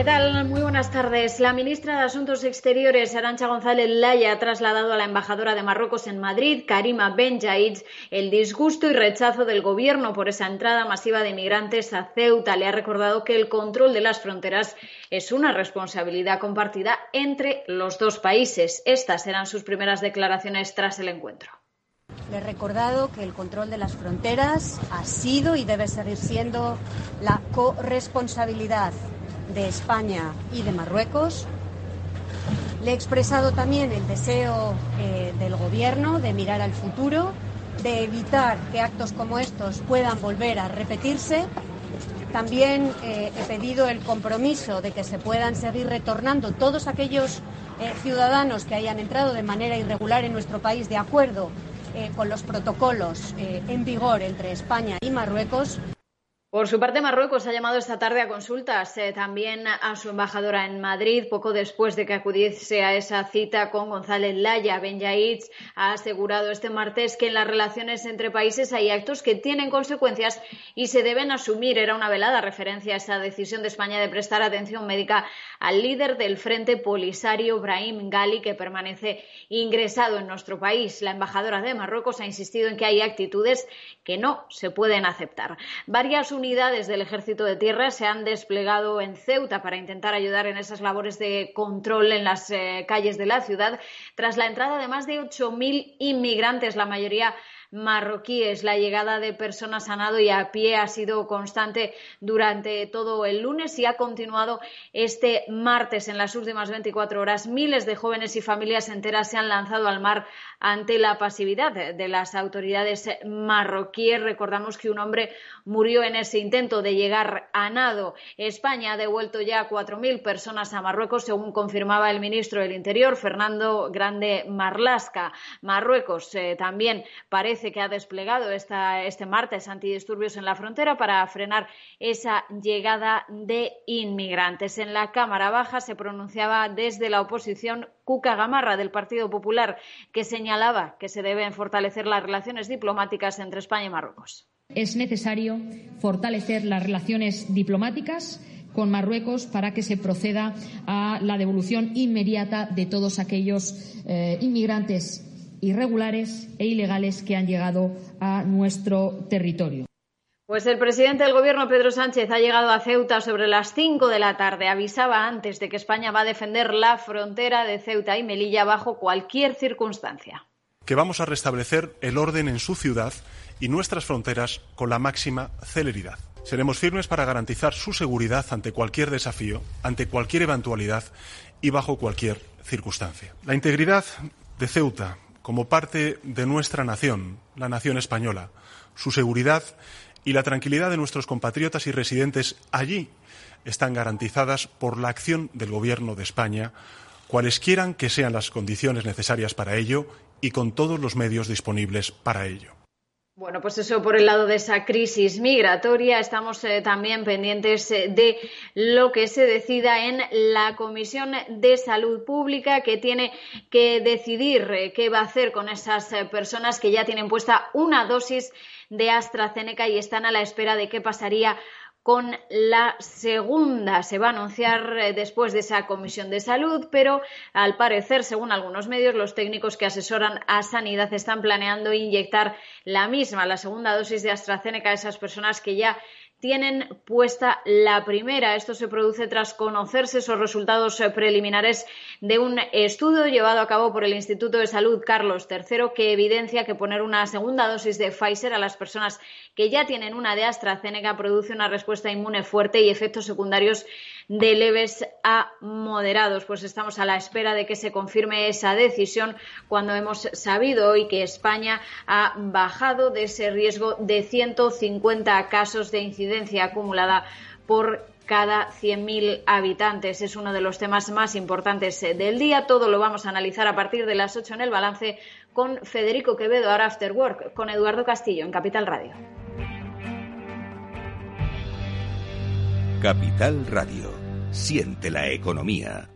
¿Qué tal? Muy buenas tardes. La ministra de Asuntos Exteriores, Arancha González Laya, ha trasladado a la embajadora de Marruecos en Madrid, Karima Ben el disgusto y rechazo del gobierno por esa entrada masiva de inmigrantes a Ceuta. Le ha recordado que el control de las fronteras es una responsabilidad compartida entre los dos países. Estas eran sus primeras declaraciones tras el encuentro. Le he recordado que el control de las fronteras ha sido y debe seguir siendo la corresponsabilidad de España y de Marruecos. Le he expresado también el deseo eh, del Gobierno de mirar al futuro, de evitar que actos como estos puedan volver a repetirse. También eh, he pedido el compromiso de que se puedan seguir retornando todos aquellos eh, ciudadanos que hayan entrado de manera irregular en nuestro país de acuerdo con los protocolos en vigor entre España y Marruecos. Por su parte, Marruecos ha llamado esta tarde a consultas eh, también a su embajadora en Madrid, poco después de que acudiese a esa cita con González Laya. Ben Yaitz ha asegurado este martes que en las relaciones entre países hay actos que tienen consecuencias y se deben asumir. Era una velada referencia a esa decisión de España de prestar atención médica al líder del Frente Polisario, Brahim Gali, que permanece ingresado en nuestro país. La embajadora de Marruecos ha insistido en que hay actitudes que no se pueden aceptar. Varias unidades del Ejército de Tierra se han desplegado en Ceuta para intentar ayudar en esas labores de control en las eh, calles de la ciudad. Tras la entrada de más de 8.000 inmigrantes, la mayoría marroquíes. La llegada de personas a nado y a pie ha sido constante durante todo el lunes y ha continuado este martes. En las últimas 24 horas, miles de jóvenes y familias enteras se han lanzado al mar ante la pasividad de las autoridades marroquíes. Recordamos que un hombre murió en ese intento de llegar a nado. España ha devuelto ya 4.000 personas a Marruecos, según confirmaba el ministro del Interior, Fernando Grande Marlasca. Marruecos eh, también parece que ha desplegado este martes antidisturbios en la frontera para frenar esa llegada de inmigrantes. En la Cámara Baja se pronunciaba desde la oposición Cuca Gamarra del Partido Popular, que señalaba que se deben fortalecer las relaciones diplomáticas entre España y Marruecos. Es necesario fortalecer las relaciones diplomáticas con Marruecos para que se proceda a la devolución inmediata de todos aquellos eh, inmigrantes irregulares e ilegales que han llegado a nuestro territorio. Pues el presidente del Gobierno, Pedro Sánchez, ha llegado a Ceuta sobre las cinco de la tarde. Avisaba antes de que España va a defender la frontera de Ceuta y Melilla bajo cualquier circunstancia. Que vamos a restablecer el orden en su ciudad y nuestras fronteras con la máxima celeridad. Seremos firmes para garantizar su seguridad ante cualquier desafío, ante cualquier eventualidad y bajo cualquier circunstancia. La integridad de Ceuta como parte de nuestra nación, la nación española, su seguridad y la tranquilidad de nuestros compatriotas y residentes allí están garantizadas por la acción del Gobierno de España, cualesquieran que sean las condiciones necesarias para ello y con todos los medios disponibles para ello. Bueno, pues eso por el lado de esa crisis migratoria. Estamos eh, también pendientes eh, de lo que se decida en la Comisión de Salud Pública, que tiene que decidir eh, qué va a hacer con esas personas que ya tienen puesta una dosis de AstraZeneca y están a la espera de qué pasaría con la segunda. Se va a anunciar eh, después de esa comisión de salud, pero al parecer, según algunos medios, los técnicos que asesoran a Sanidad están planeando inyectar la misma, la segunda dosis de AstraZeneca a esas personas que ya tienen puesta la primera. Esto se produce tras conocerse esos resultados eh, preliminares de un estudio llevado a cabo por el Instituto de Salud Carlos III que evidencia que poner una segunda dosis de Pfizer a las personas que ya tienen una de AstraZeneca produce una respuesta inmune fuerte y efectos secundarios de leves a moderados. Pues estamos a la espera de que se confirme esa decisión cuando hemos sabido hoy que España ha bajado de ese riesgo de 150 casos de incidencia acumulada por cada 100.000 habitantes. Es uno de los temas más importantes del día. Todo lo vamos a analizar a partir de las 8 en el balance con Federico Quevedo, ahora After Work, con Eduardo Castillo en Capital Radio. Capital Radio. Siente la economía.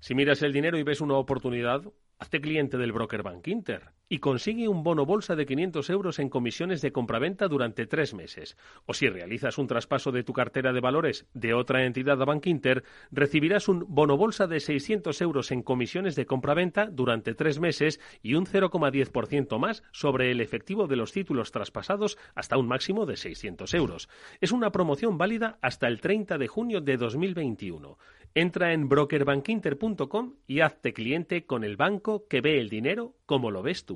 Si miras el dinero y ves una oportunidad, hazte cliente del broker Bank Inter y consigue un bono bolsa de 500 euros en comisiones de compraventa durante tres meses. O si realizas un traspaso de tu cartera de valores de otra entidad a Bank Inter, recibirás un bono bolsa de 600 euros en comisiones de compraventa durante tres meses y un 0,10% más sobre el efectivo de los títulos traspasados hasta un máximo de 600 euros. Es una promoción válida hasta el 30 de junio de 2021. Entra en brokerbankinter.com y hazte cliente con el banco que ve el dinero como lo ves tú.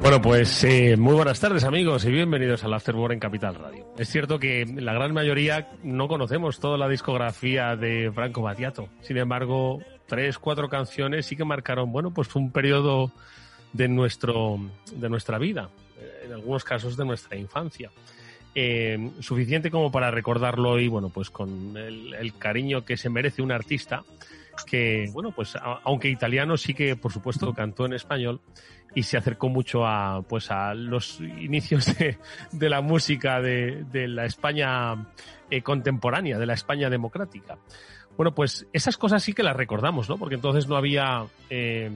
Bueno, pues eh, muy buenas tardes amigos y bienvenidos al Afterwork en Capital Radio. Es cierto que la gran mayoría no conocemos toda la discografía de Franco Battiato. Sin embargo, tres, cuatro canciones sí que marcaron, bueno, pues un periodo de, nuestro, de nuestra vida, eh, en algunos casos de nuestra infancia. Eh, suficiente como para recordarlo y, bueno, pues con el cariño que se merece un artista que, bueno, pues aunque italiano sí que, por supuesto, cantó en español y se acercó mucho a, pues a los inicios de, de la música de, de la España eh, contemporánea, de la España democrática. Bueno, pues esas cosas sí que las recordamos, ¿no? Porque entonces no había eh,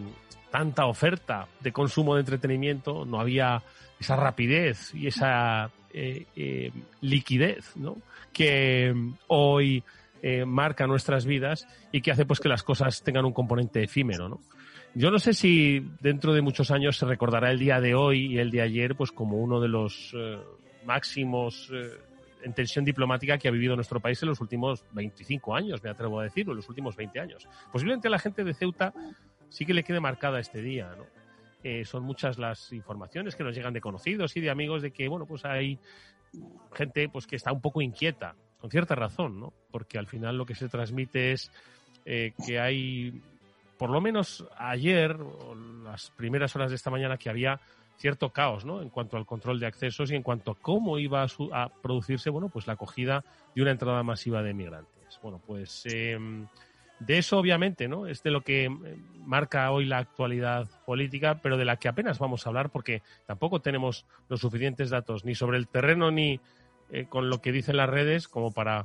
tanta oferta de consumo de entretenimiento, no había esa rapidez y esa eh, liquidez, ¿no? Que hoy eh, marca nuestras vidas y que hace pues que las cosas tengan un componente efímero, ¿no? Yo no sé si dentro de muchos años se recordará el día de hoy y el de ayer pues como uno de los eh, máximos eh, en tensión diplomática que ha vivido nuestro país en los últimos 25 años, me atrevo a decir, o en los últimos 20 años. Posiblemente a la gente de Ceuta sí que le quede marcada este día, ¿no? Eh, son muchas las informaciones que nos llegan de conocidos y de amigos de que, bueno, pues hay gente pues que está un poco inquieta, con cierta razón, ¿no? Porque al final lo que se transmite es eh, que hay por lo menos ayer, o las primeras horas de esta mañana, que había cierto caos, ¿no? En cuanto al control de accesos y en cuanto a cómo iba a, producirse, bueno, pues la acogida de una entrada masiva de migrantes. Bueno, pues eh, de eso obviamente, ¿no? Es de lo que eh, marca hoy la actualidad política, pero de la que apenas vamos a hablar porque tampoco tenemos los suficientes datos ni sobre el terreno ni eh, con lo que dicen las redes como para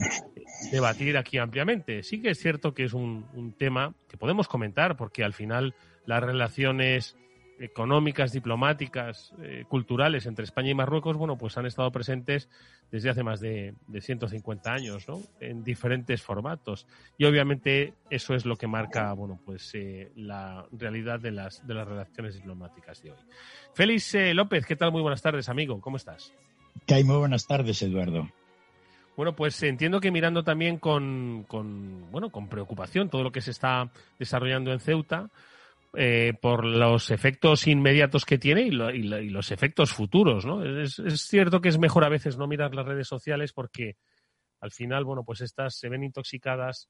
debatir aquí ampliamente. Sí que es cierto que es un, tema que podemos comentar porque al final las relaciones económicas, diplomáticas, eh, culturales entre España y Marruecos, bueno, pues han estado presentes desde hace más de, de 150 años, ¿no? En diferentes formatos. Y obviamente eso es lo que marca, bueno, pues eh, la realidad de las, de las relaciones diplomáticas de hoy. Félix López, ¿qué tal? Muy buenas tardes, amigo. ¿Cómo estás? Que hay muy buenas tardes, Eduardo. Bueno, pues entiendo que mirando también con, con, bueno, con preocupación todo lo que se está desarrollando en Ceuta, eh, por los efectos inmediatos que tiene y los efectos futuros, ¿no? Es, es cierto que es mejor a veces no mirar las redes sociales porque al final, bueno, pues estas se ven intoxicadas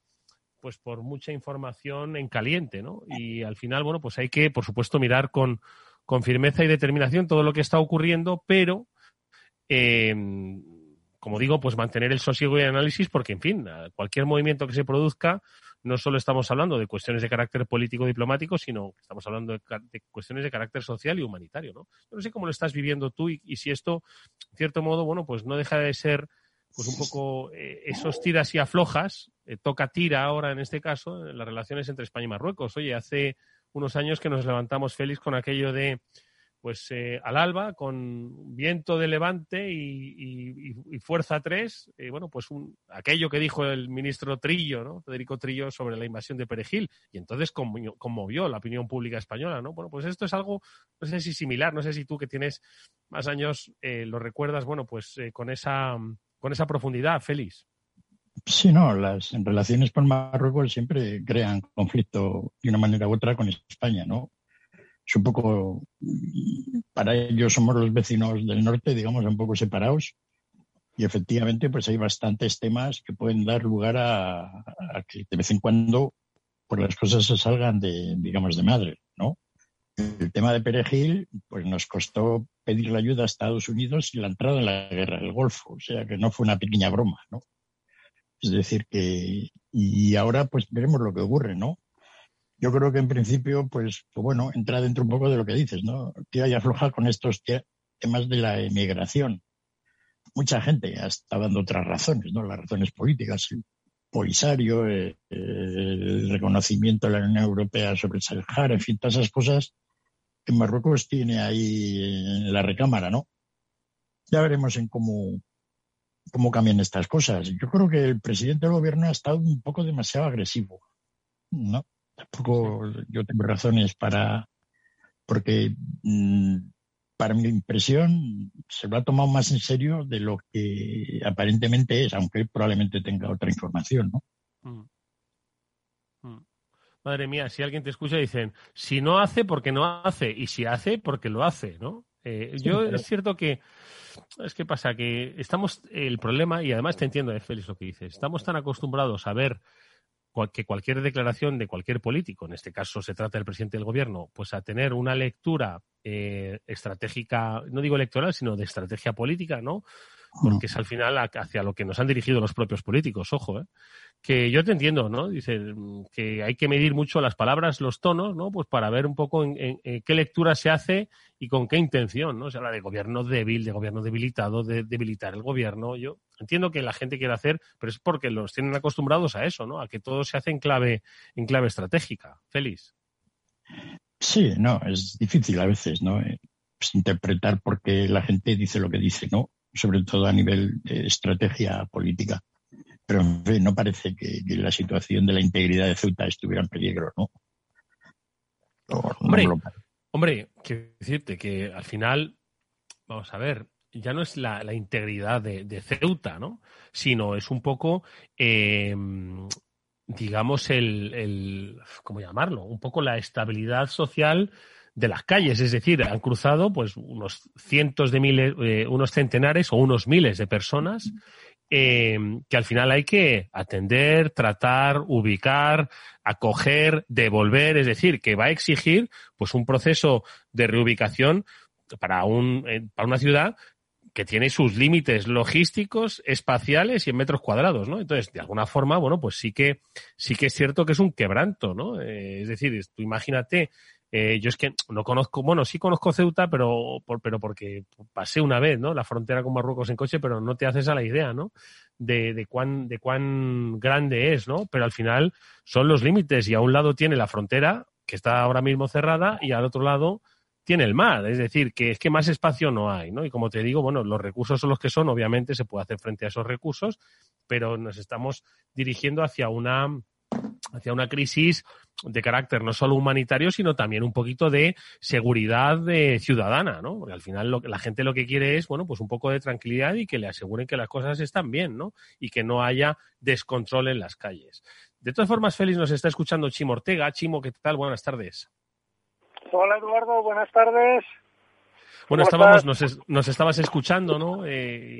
pues por mucha información en caliente, ¿no? Y al final, bueno, pues hay que, por supuesto, mirar con, con firmeza y determinación todo lo que está ocurriendo, pero eh, como digo, pues mantener el sosiego y el análisis, porque, en fin, cualquier movimiento que se produzca, no solo estamos hablando de cuestiones de carácter político-diplomático, sino que estamos hablando de, cuestiones de carácter social y humanitario, ¿no? Yo no sé cómo lo estás viviendo tú y, si esto, en cierto modo, bueno, pues no deja de ser pues un poco eh, esos tiras y aflojas, eh, toca tira ahora en este caso, en las relaciones entre España y Marruecos. Oye, hace unos años que nos levantamos feliz con aquello de pues eh, al alba con viento de levante y, fuerza 3, eh, bueno, pues un, aquello que dijo el ministro Trillo, ¿no? Federico Trillo sobre la invasión de Perejil y entonces conmovió la opinión pública española, ¿no? Bueno, pues esto es algo, no sé si similar, no sé si tú que tienes más años eh, lo recuerdas, bueno, pues con esa con esa profundidad, Félix. Sí, no, las relaciones con Marruecos siempre crean conflicto de una manera u otra con España, ¿no? Un poco, para ellos somos los vecinos del norte, digamos, un poco separados. Y efectivamente, pues hay bastantes temas que pueden dar lugar a, que de vez en cuando pues las cosas se salgan de, digamos, de madre, ¿no? El tema de Perejil, pues nos costó pedir la ayuda a Estados Unidos y la entrada en la guerra del Golfo, o sea que no fue una pequeña broma, ¿no? Es decir, que, y ahora pues veremos lo que ocurre, ¿no? Yo creo que en principio, pues, pues bueno, entra dentro un poco de lo que dices, ¿no? Que hay afloja con estos temas de la emigración. Mucha gente está dando otras razones, ¿no? Las razones políticas, el Polisario, eh, el reconocimiento de la Unión Europea sobre Sahara, en fin, todas esas cosas que Marruecos tiene ahí en la recámara, ¿no? Ya veremos en cómo, cómo cambian estas cosas. Yo creo que el presidente del gobierno ha estado un poco demasiado agresivo, ¿no? Tampoco yo tengo razones para, porque mm, para mi impresión se lo ha tomado más en serio de lo que aparentemente es, aunque probablemente tenga otra información, ¿no? Mm. Mm. Madre mía, si alguien te escucha dicen, si no hace, porque no hace, y si hace, porque lo hace, ¿no? Eh, yo es cierto que es que pasa que estamos el problema y además te entiendo, eh, Félix, lo que dices. Estamos tan acostumbrados a ver que cualquier declaración de cualquier político, en este caso se trata del presidente del gobierno, pues a tener una lectura eh, estratégica, no digo electoral, sino de estrategia política, ¿no? Porque es al final hacia lo que nos han dirigido los propios políticos, ojo, ¿eh? que yo te entiendo, ¿no? Dice mm, que hay que medir mucho las palabras, los tonos, ¿no? Pues para ver un poco en, qué lectura se hace y con qué intención, ¿no? Se habla de gobierno débil, de gobierno debilitado, de debilitar el gobierno. Yo entiendo que la gente quiere hacer, pero es porque los tienen acostumbrados a eso, ¿no? A que todo se hace en clave, en clave estratégica. Félix. Sí, no, es difícil a veces, ¿no? Eh, pues interpretar por qué la gente dice lo que dice, ¿no? Sobre todo a nivel de estrategia política pero no parece que, la situación de la integridad de Ceuta estuviera en peligro, ¿no? hombre, hombre, quiero decirte que al final, vamos a ver, ya no es la, integridad de, Ceuta, ¿no? Sino es un poco, em, digamos, el, el, ¿cómo llamarlo? Un poco la estabilidad social de las calles, es decir, han cruzado pues unos cientos de miles, eh, unos centenares o unos miles de personas eh, que al final hay que atender, tratar, ubicar, acoger, devolver, es decir, que va a exigir pues un proceso de reubicación para, un, eh, para una ciudad que tiene sus límites logísticos, espaciales y en metros cuadrados, ¿no? Entonces, de alguna forma, bueno, pues sí que sí que es cierto que es un quebranto, ¿no? Es decir, tú imagínate eh, yo es que no conozco, bueno, sí conozco Ceuta, pero, pero porque pasé una vez, ¿no? La frontera con Marruecos en coche, pero no te haces a la idea, ¿no? De, de, cuán, de cuán grande es, ¿no? Pero al final son los límites y a un lado tiene la frontera, que está ahora mismo cerrada, y al otro lado tiene el mar. Es decir, que es que más espacio no hay, ¿no? Y como te digo, bueno, los recursos son los que son, obviamente se puede hacer frente a esos recursos, pero nos estamos dirigiendo hacia una hacia una crisis de carácter no solo humanitario, sino también un poquito de seguridad de ciudadana, ¿no? Porque al final lo, la gente lo que quiere es, bueno, pues un poco de tranquilidad y que le aseguren que las cosas están bien, ¿no? Y que no haya descontrol en las calles. De todas formas, Félix nos está escuchando Chimo Ortega. Chimo, ¿qué tal? Buenas tardes. Hola, Eduardo. Buenas tardes. Bueno, estábamos, nos, nos, estabas escuchando, ¿no? Eh,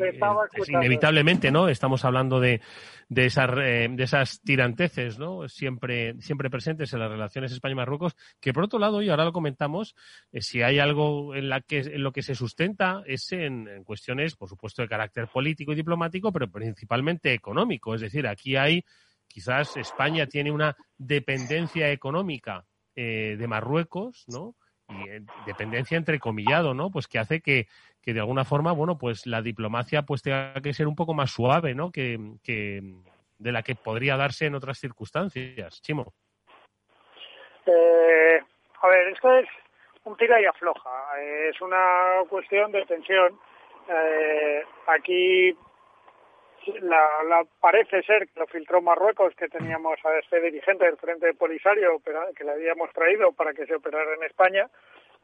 inevitablemente, ¿no? Estamos hablando de, de, esas, eh, de esas tiranteces, ¿no? Siempre, siempre presentes en las relaciones España-Marruecos, que por otro lado, y ahora lo comentamos, eh, si hay algo en, la que, en lo que se sustenta es en, en, cuestiones, por supuesto, de carácter político y diplomático, pero principalmente económico. Es decir, aquí hay, quizás España tiene una dependencia económica de Marruecos, ¿no? Y eh, dependencia entrecomillado, ¿no? Pues que hace que, que, de alguna forma, bueno, pues la diplomacia pues tenga que ser un poco más suave, ¿no? Que, que de la que podría darse en otras circunstancias. Chimo. Eh, a ver, esto es un tira y afloja. es una cuestión de tensión. Eh, aquí la, parece ser que lo filtró Marruecos, que teníamos a este dirigente del Frente Polisario que le habíamos traído para que se operara en España.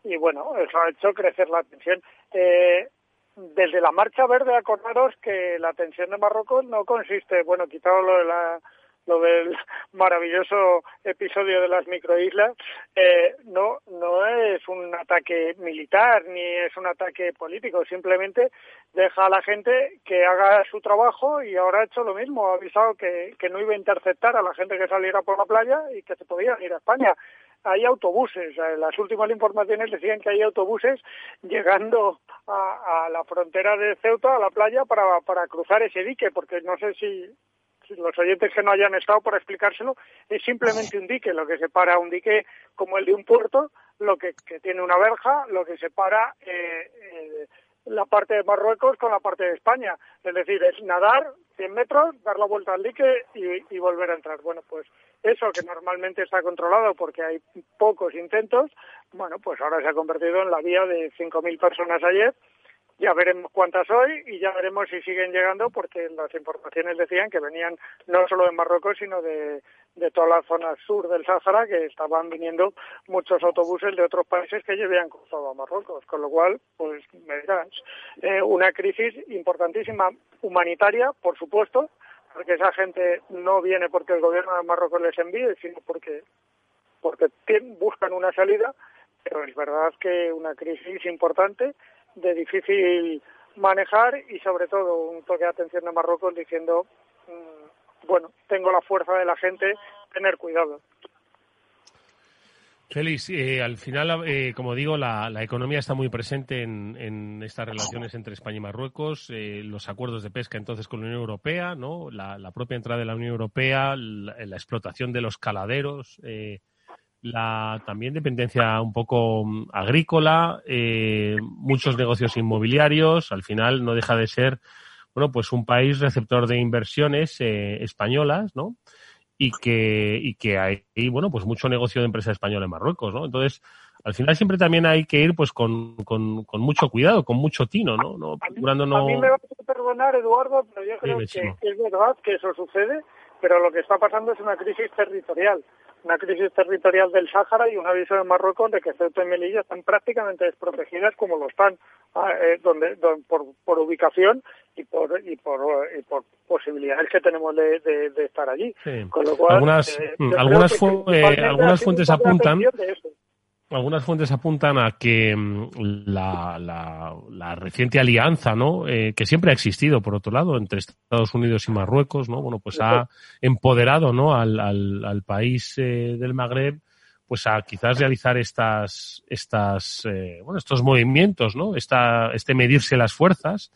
Y bueno, eso ha hecho crecer la tensión. Eh, desde la Marcha Verde, acordaros que la tensión de Marruecos no consiste, bueno, quitado lo de la lo del maravilloso episodio de las microislas, eh, no, no es un ataque militar ni es un ataque político, simplemente deja a la gente que haga su trabajo y ahora ha hecho lo mismo, ha avisado que, que no iba a interceptar a la gente que saliera por la playa y que se podía ir a España hay autobuses. Las últimas informaciones decían que hay autobuses llegando a, a, la frontera de Ceuta, a la playa, para, para cruzar ese dique, porque no sé si, los oyentes que no hayan estado por explicárselo, es simplemente un dique, lo que separa un dique como el de un puerto, lo que, tiene una verja, lo que separa eh, eh, la parte de Marruecos con la parte de España. Es decir, es nadar 100 metros, dar la vuelta al dique y, y volver a entrar. Bueno, pues eso que normalmente está controlado porque hay pocos intentos, bueno, pues ahora se ha convertido en la vía de 5.000 personas ayer ya veremos cuántas hoy y ya veremos si siguen llegando porque las informaciones decían que venían no solo de Marruecos sino de, de toda la zona sur del Sáhara que estaban viniendo muchos autobuses de otros países que ya habían cruzado a Marruecos. Con lo cual pues me dirás eh, una crisis importantísima humanitaria por supuesto porque esa gente no viene porque el gobierno de Marruecos les envíe sino porque porque buscan una salida pero es verdad que una crisis importante de difícil manejar y sobre todo un toque de atención de Marruecos diciendo, mm, bueno, tengo la fuerza de la gente, tener cuidado. Félix, eh, al final, eh, como digo, la, economía está muy presente en, estas relaciones entre España y Marruecos, eh, los acuerdos de pesca entonces con la Unión Europea, ¿no? la, propia entrada de la Unión Europea, la, la explotación de los caladeros, la también dependencia un poco mm, agrícola, eh, muchos negocios inmobiliarios, al final no deja de ser, bueno, pues un país receptor de inversiones eh, españolas, ¿no? Y que, y que hay, bueno, pues mucho negocio de empresa española en Marruecos, ¿no? Entonces, al final siempre también hay que ir pues con, con, con mucho cuidado, con mucho tino, ¿no? no procurando no... A mí me vas a perdonar, Eduardo, pero yo creo que es verdad que eso sucede, pero lo que está pasando es una crisis territorial una crisis territorial del Sáhara y un aviso de Marruecos de que Ceuta y Melilla están prácticamente desprotegidas como lo están ah, eh, donde, por, ubicación y por y por, y por posibilidades que tenemos de, de, estar allí. Con lo cual, algunas, eh, mm, eh, algunas fuentes apuntan algunas fuentes apuntan a que mm, la, la, reciente alianza, ¿no? Eh, que siempre ha existido, por otro lado, entre Estados Unidos y Marruecos, ¿no? Bueno, pues ha empoderado, ¿no? Al, al, país eh, del Magreb, pues a quizás realizar estas, estas, eh, bueno, estos movimientos, ¿no? Esta, este medirse las fuerzas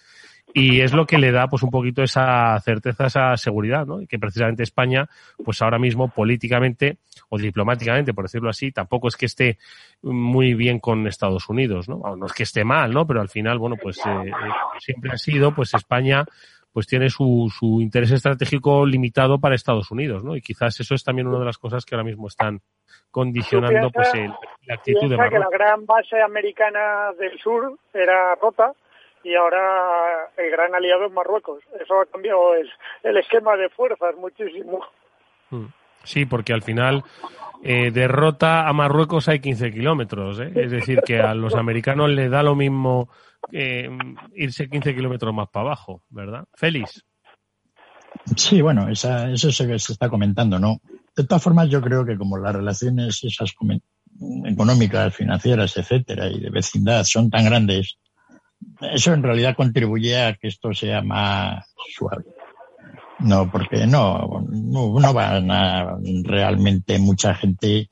y es lo que le da pues un poquito esa certeza, esa seguridad, ¿no? Y que precisamente España, pues ahora mismo políticamente o diplomáticamente, por decirlo así, tampoco es que esté muy bien con Estados Unidos, ¿no? no es que esté mal, ¿no? Pero al final, bueno, pues eh, eh, siempre ha sido, pues España pues tiene su, su interés estratégico limitado para Estados Unidos, ¿no? Y quizás eso es también una de las cosas que ahora mismo están condicionando pues el, la actitud de Marruecos. que la gran base americana del sur era rota y ahora el gran aliado es Marruecos. Eso ha cambiado el, el esquema de fuerzas muchísimo. Mm. Sí, porque al final eh, derrota a Marruecos hay 15 kilómetros. ¿eh? Es decir, que a los americanos les da lo mismo eh, irse 15 kilómetros más para abajo, ¿verdad? Félix. Sí, bueno, esa, eso se, se está comentando, ¿no? De todas formas, yo creo que como las relaciones esas económicas, financieras, etcétera, y de vecindad son tan grandes, eso en realidad contribuye a que esto sea más suave. No, porque no, no, van a realmente mucha gente,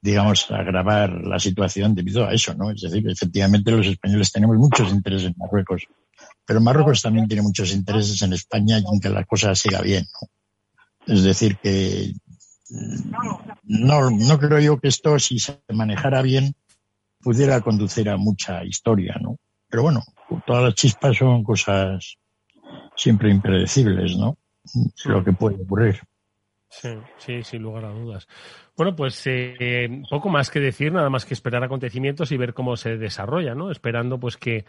digamos, agravar la situación debido a eso, ¿no? Es decir, efectivamente los españoles tenemos muchos intereses en Marruecos, pero Marruecos también tiene muchos intereses en España y en que la cosa siga bien, ¿no? Es decir, que no, no creo yo que esto, si se manejara bien, pudiera conducir a mucha historia, ¿no? Pero bueno, todas las chispas son cosas siempre impredecibles, ¿no? Lo que puede ocurrir. Sí, sí, sin lugar a dudas. Bueno, pues eh, poco más que decir, nada más que esperar acontecimientos y ver cómo se desarrolla, ¿no? Esperando pues que,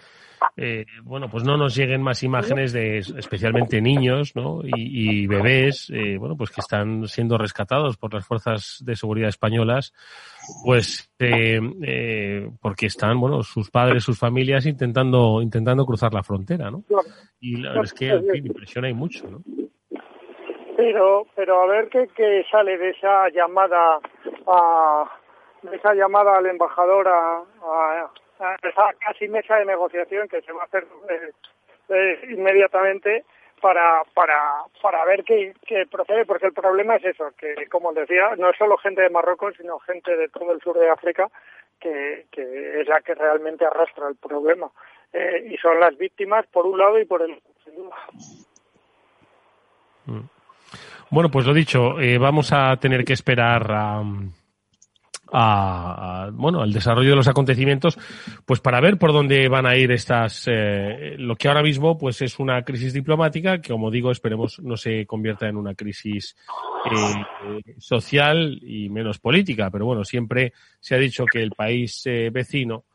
eh, bueno, pues no nos lleguen más imágenes de especialmente niños, ¿no? Y, bebés, eh, bueno, pues que están siendo rescatados por las fuerzas de seguridad españolas, pues porque están, bueno, sus padres, sus familias intentando intentando cruzar la frontera, ¿no? Y la verdad es que, en fin, impresiona y mucho, ¿no? Pero pero a ver qué, qué sale de esa llamada a de esa llamada al embajador a, esa casi mesa de negociación que se va a hacer eh, eh, inmediatamente para para para ver qué, qué procede porque el problema es eso que como decía no es solo gente de Marruecos sino gente de todo el sur de África que, que es la que realmente arrastra el problema eh, y son las víctimas por un lado y por el otro mm. Bueno, pues lo dicho, eh, vamos a tener que esperar a, bueno al desarrollo de los acontecimientos pues para ver por dónde van a ir estas eh, lo que ahora mismo pues es una crisis diplomática que como digo esperemos no se convierta en una crisis eh, social y menos política. Pero bueno siempre se ha dicho que el país vecino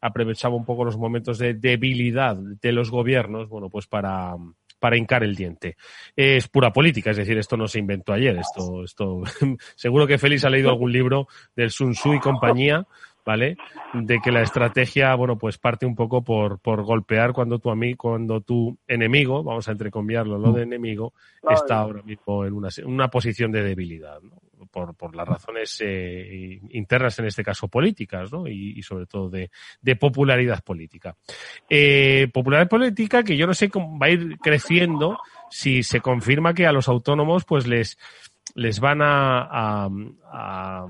aprovechaba un poco los momentos de debilidad de los gobiernos bueno pues para para hincar el diente. Es pura política, es decir, esto no se inventó ayer. Esto, esto, seguro que Félix ha leído algún libro del Sun Tzu y compañía, ¿vale? De que la estrategia, bueno, pues parte un poco por, por golpear cuando tu amigo, cuando tu enemigo, vamos a entrecombiarlo, lo de enemigo, está ahora mismo en una, una posición de debilidad, ¿no? Por, por las razones eh, internas, en este caso políticas, ¿no? y, sobre todo de, de popularidad política. Eh, popularidad política que yo no sé cómo va a ir creciendo si se confirma que a los autónomos pues les, les van a, a, a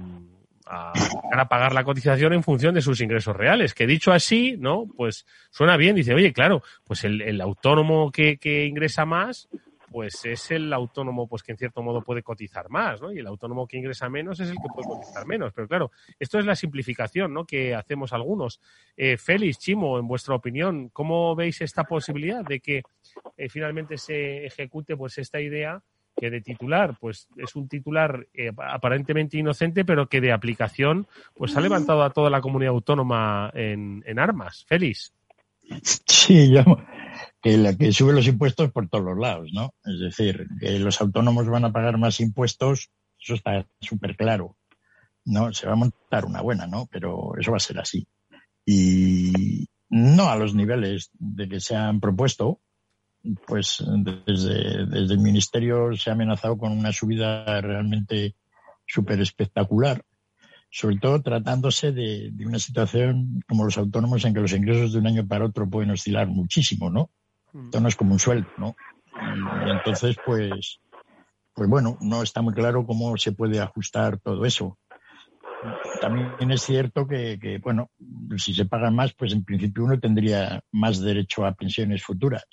a, pagar la cotización en función de sus ingresos reales. Que dicho así, ¿no? Pues suena bien, dice, oye, claro, pues el, el autónomo que, que, ingresa más, pues es el autónomo pues que en cierto modo puede cotizar más, ¿no? Y el autónomo que ingresa menos es el que puede cotizar menos. Pero claro, esto es la simplificación, ¿no? Que hacemos algunos. Eh, Félix, Chimo, en vuestra opinión, ¿cómo veis esta posibilidad de que eh, finalmente se ejecute pues esta idea que de titular, pues es un titular eh, aparentemente inocente, pero que de aplicación pues ha levantado a toda la comunidad autónoma en, en armas. Félix. Sí, yo, que la que sube los impuestos por todos los lados, ¿no? Es decir, que los autónomos van a pagar más impuestos, eso está súper claro, ¿no? Se va a montar una buena, ¿no? Pero eso va a ser así. Y no a los niveles de que se han propuesto, pues desde, desde el Ministerio se ha amenazado con una subida realmente súper espectacular, sobre todo tratándose de, de, una situación como los autónomos en que los ingresos de un año para otro pueden oscilar muchísimo, ¿no? Esto no es como un sueldo, ¿no? Y entonces, pues, pues bueno, no está muy claro cómo se puede ajustar todo eso. También es cierto que, que, bueno, si se pagan más, pues en principio uno tendría más derecho a pensiones futuras.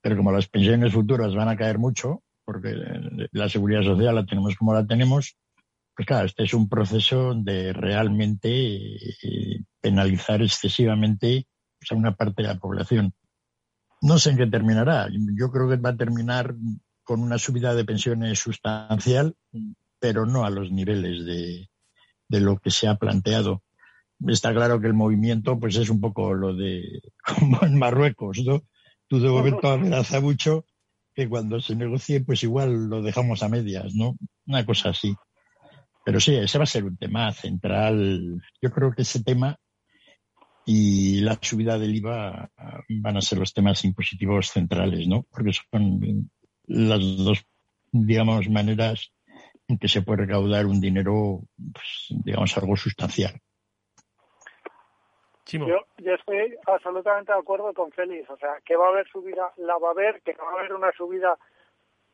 Pero como las pensiones futuras van a caer mucho, porque la seguridad social la tenemos como la tenemos, pues claro, este es un proceso de realmente eh, penalizar excesivamente pues, a una parte de la población. No sé en qué terminará. Yo creo que va a terminar con una subida de pensiones sustancial, pero no a los niveles de, de lo que se ha planteado. Está claro que el movimiento pues es un poco lo de como en Marruecos, ¿no? Tú de momento amenaza mucho que cuando se negocie pues igual lo dejamos a medias, ¿no? Una cosa así. Pero sí, ese va a ser un tema central. Yo creo que ese tema y la subida del IVA van a ser los temas impositivos centrales, ¿no? Porque son las dos, digamos, maneras en que se puede recaudar un dinero, pues, digamos, algo sustancial. Yo, yo estoy absolutamente de acuerdo con Félix, o sea, que va a haber subida, la va a haber, que va a haber una subida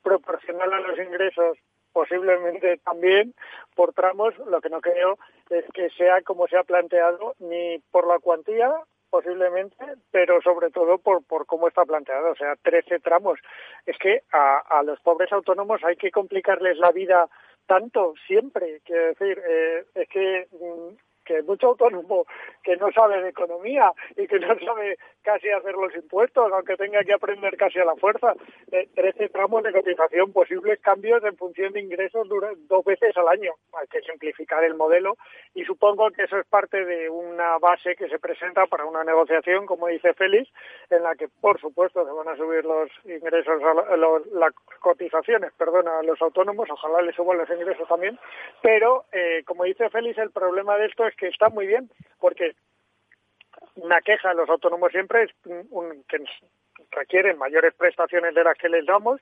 proporcional a los ingresos posiblemente también por tramos, lo que no creo es que sea como se ha planteado, ni por la cuantía, posiblemente, pero sobre todo por, por cómo está planteado, o sea, 13 tramos. Es que a, a los pobres autónomos hay que complicarles la vida tanto, siempre. Quiero decir, eh, es que, mm, que hay mucho autónomo que no sabe de economía y que no sabe casi hacer los impuestos, aunque tenga que aprender casi a la fuerza. Eh, trece tramos de cotización, posibles cambios en función de ingresos dos veces al año. Hay que simplificar el modelo y supongo que eso es parte de una base que se presenta para una negociación, como dice Félix, en la que, por supuesto, se van a subir los ingresos, las cotizaciones, perdona, a los autónomos, ojalá les suban los ingresos también, pero, eh, como dice Félix, el problema de esto es que está muy bien, porque una queja de los autónomos siempre es un, que requieren mayores prestaciones de las que les damos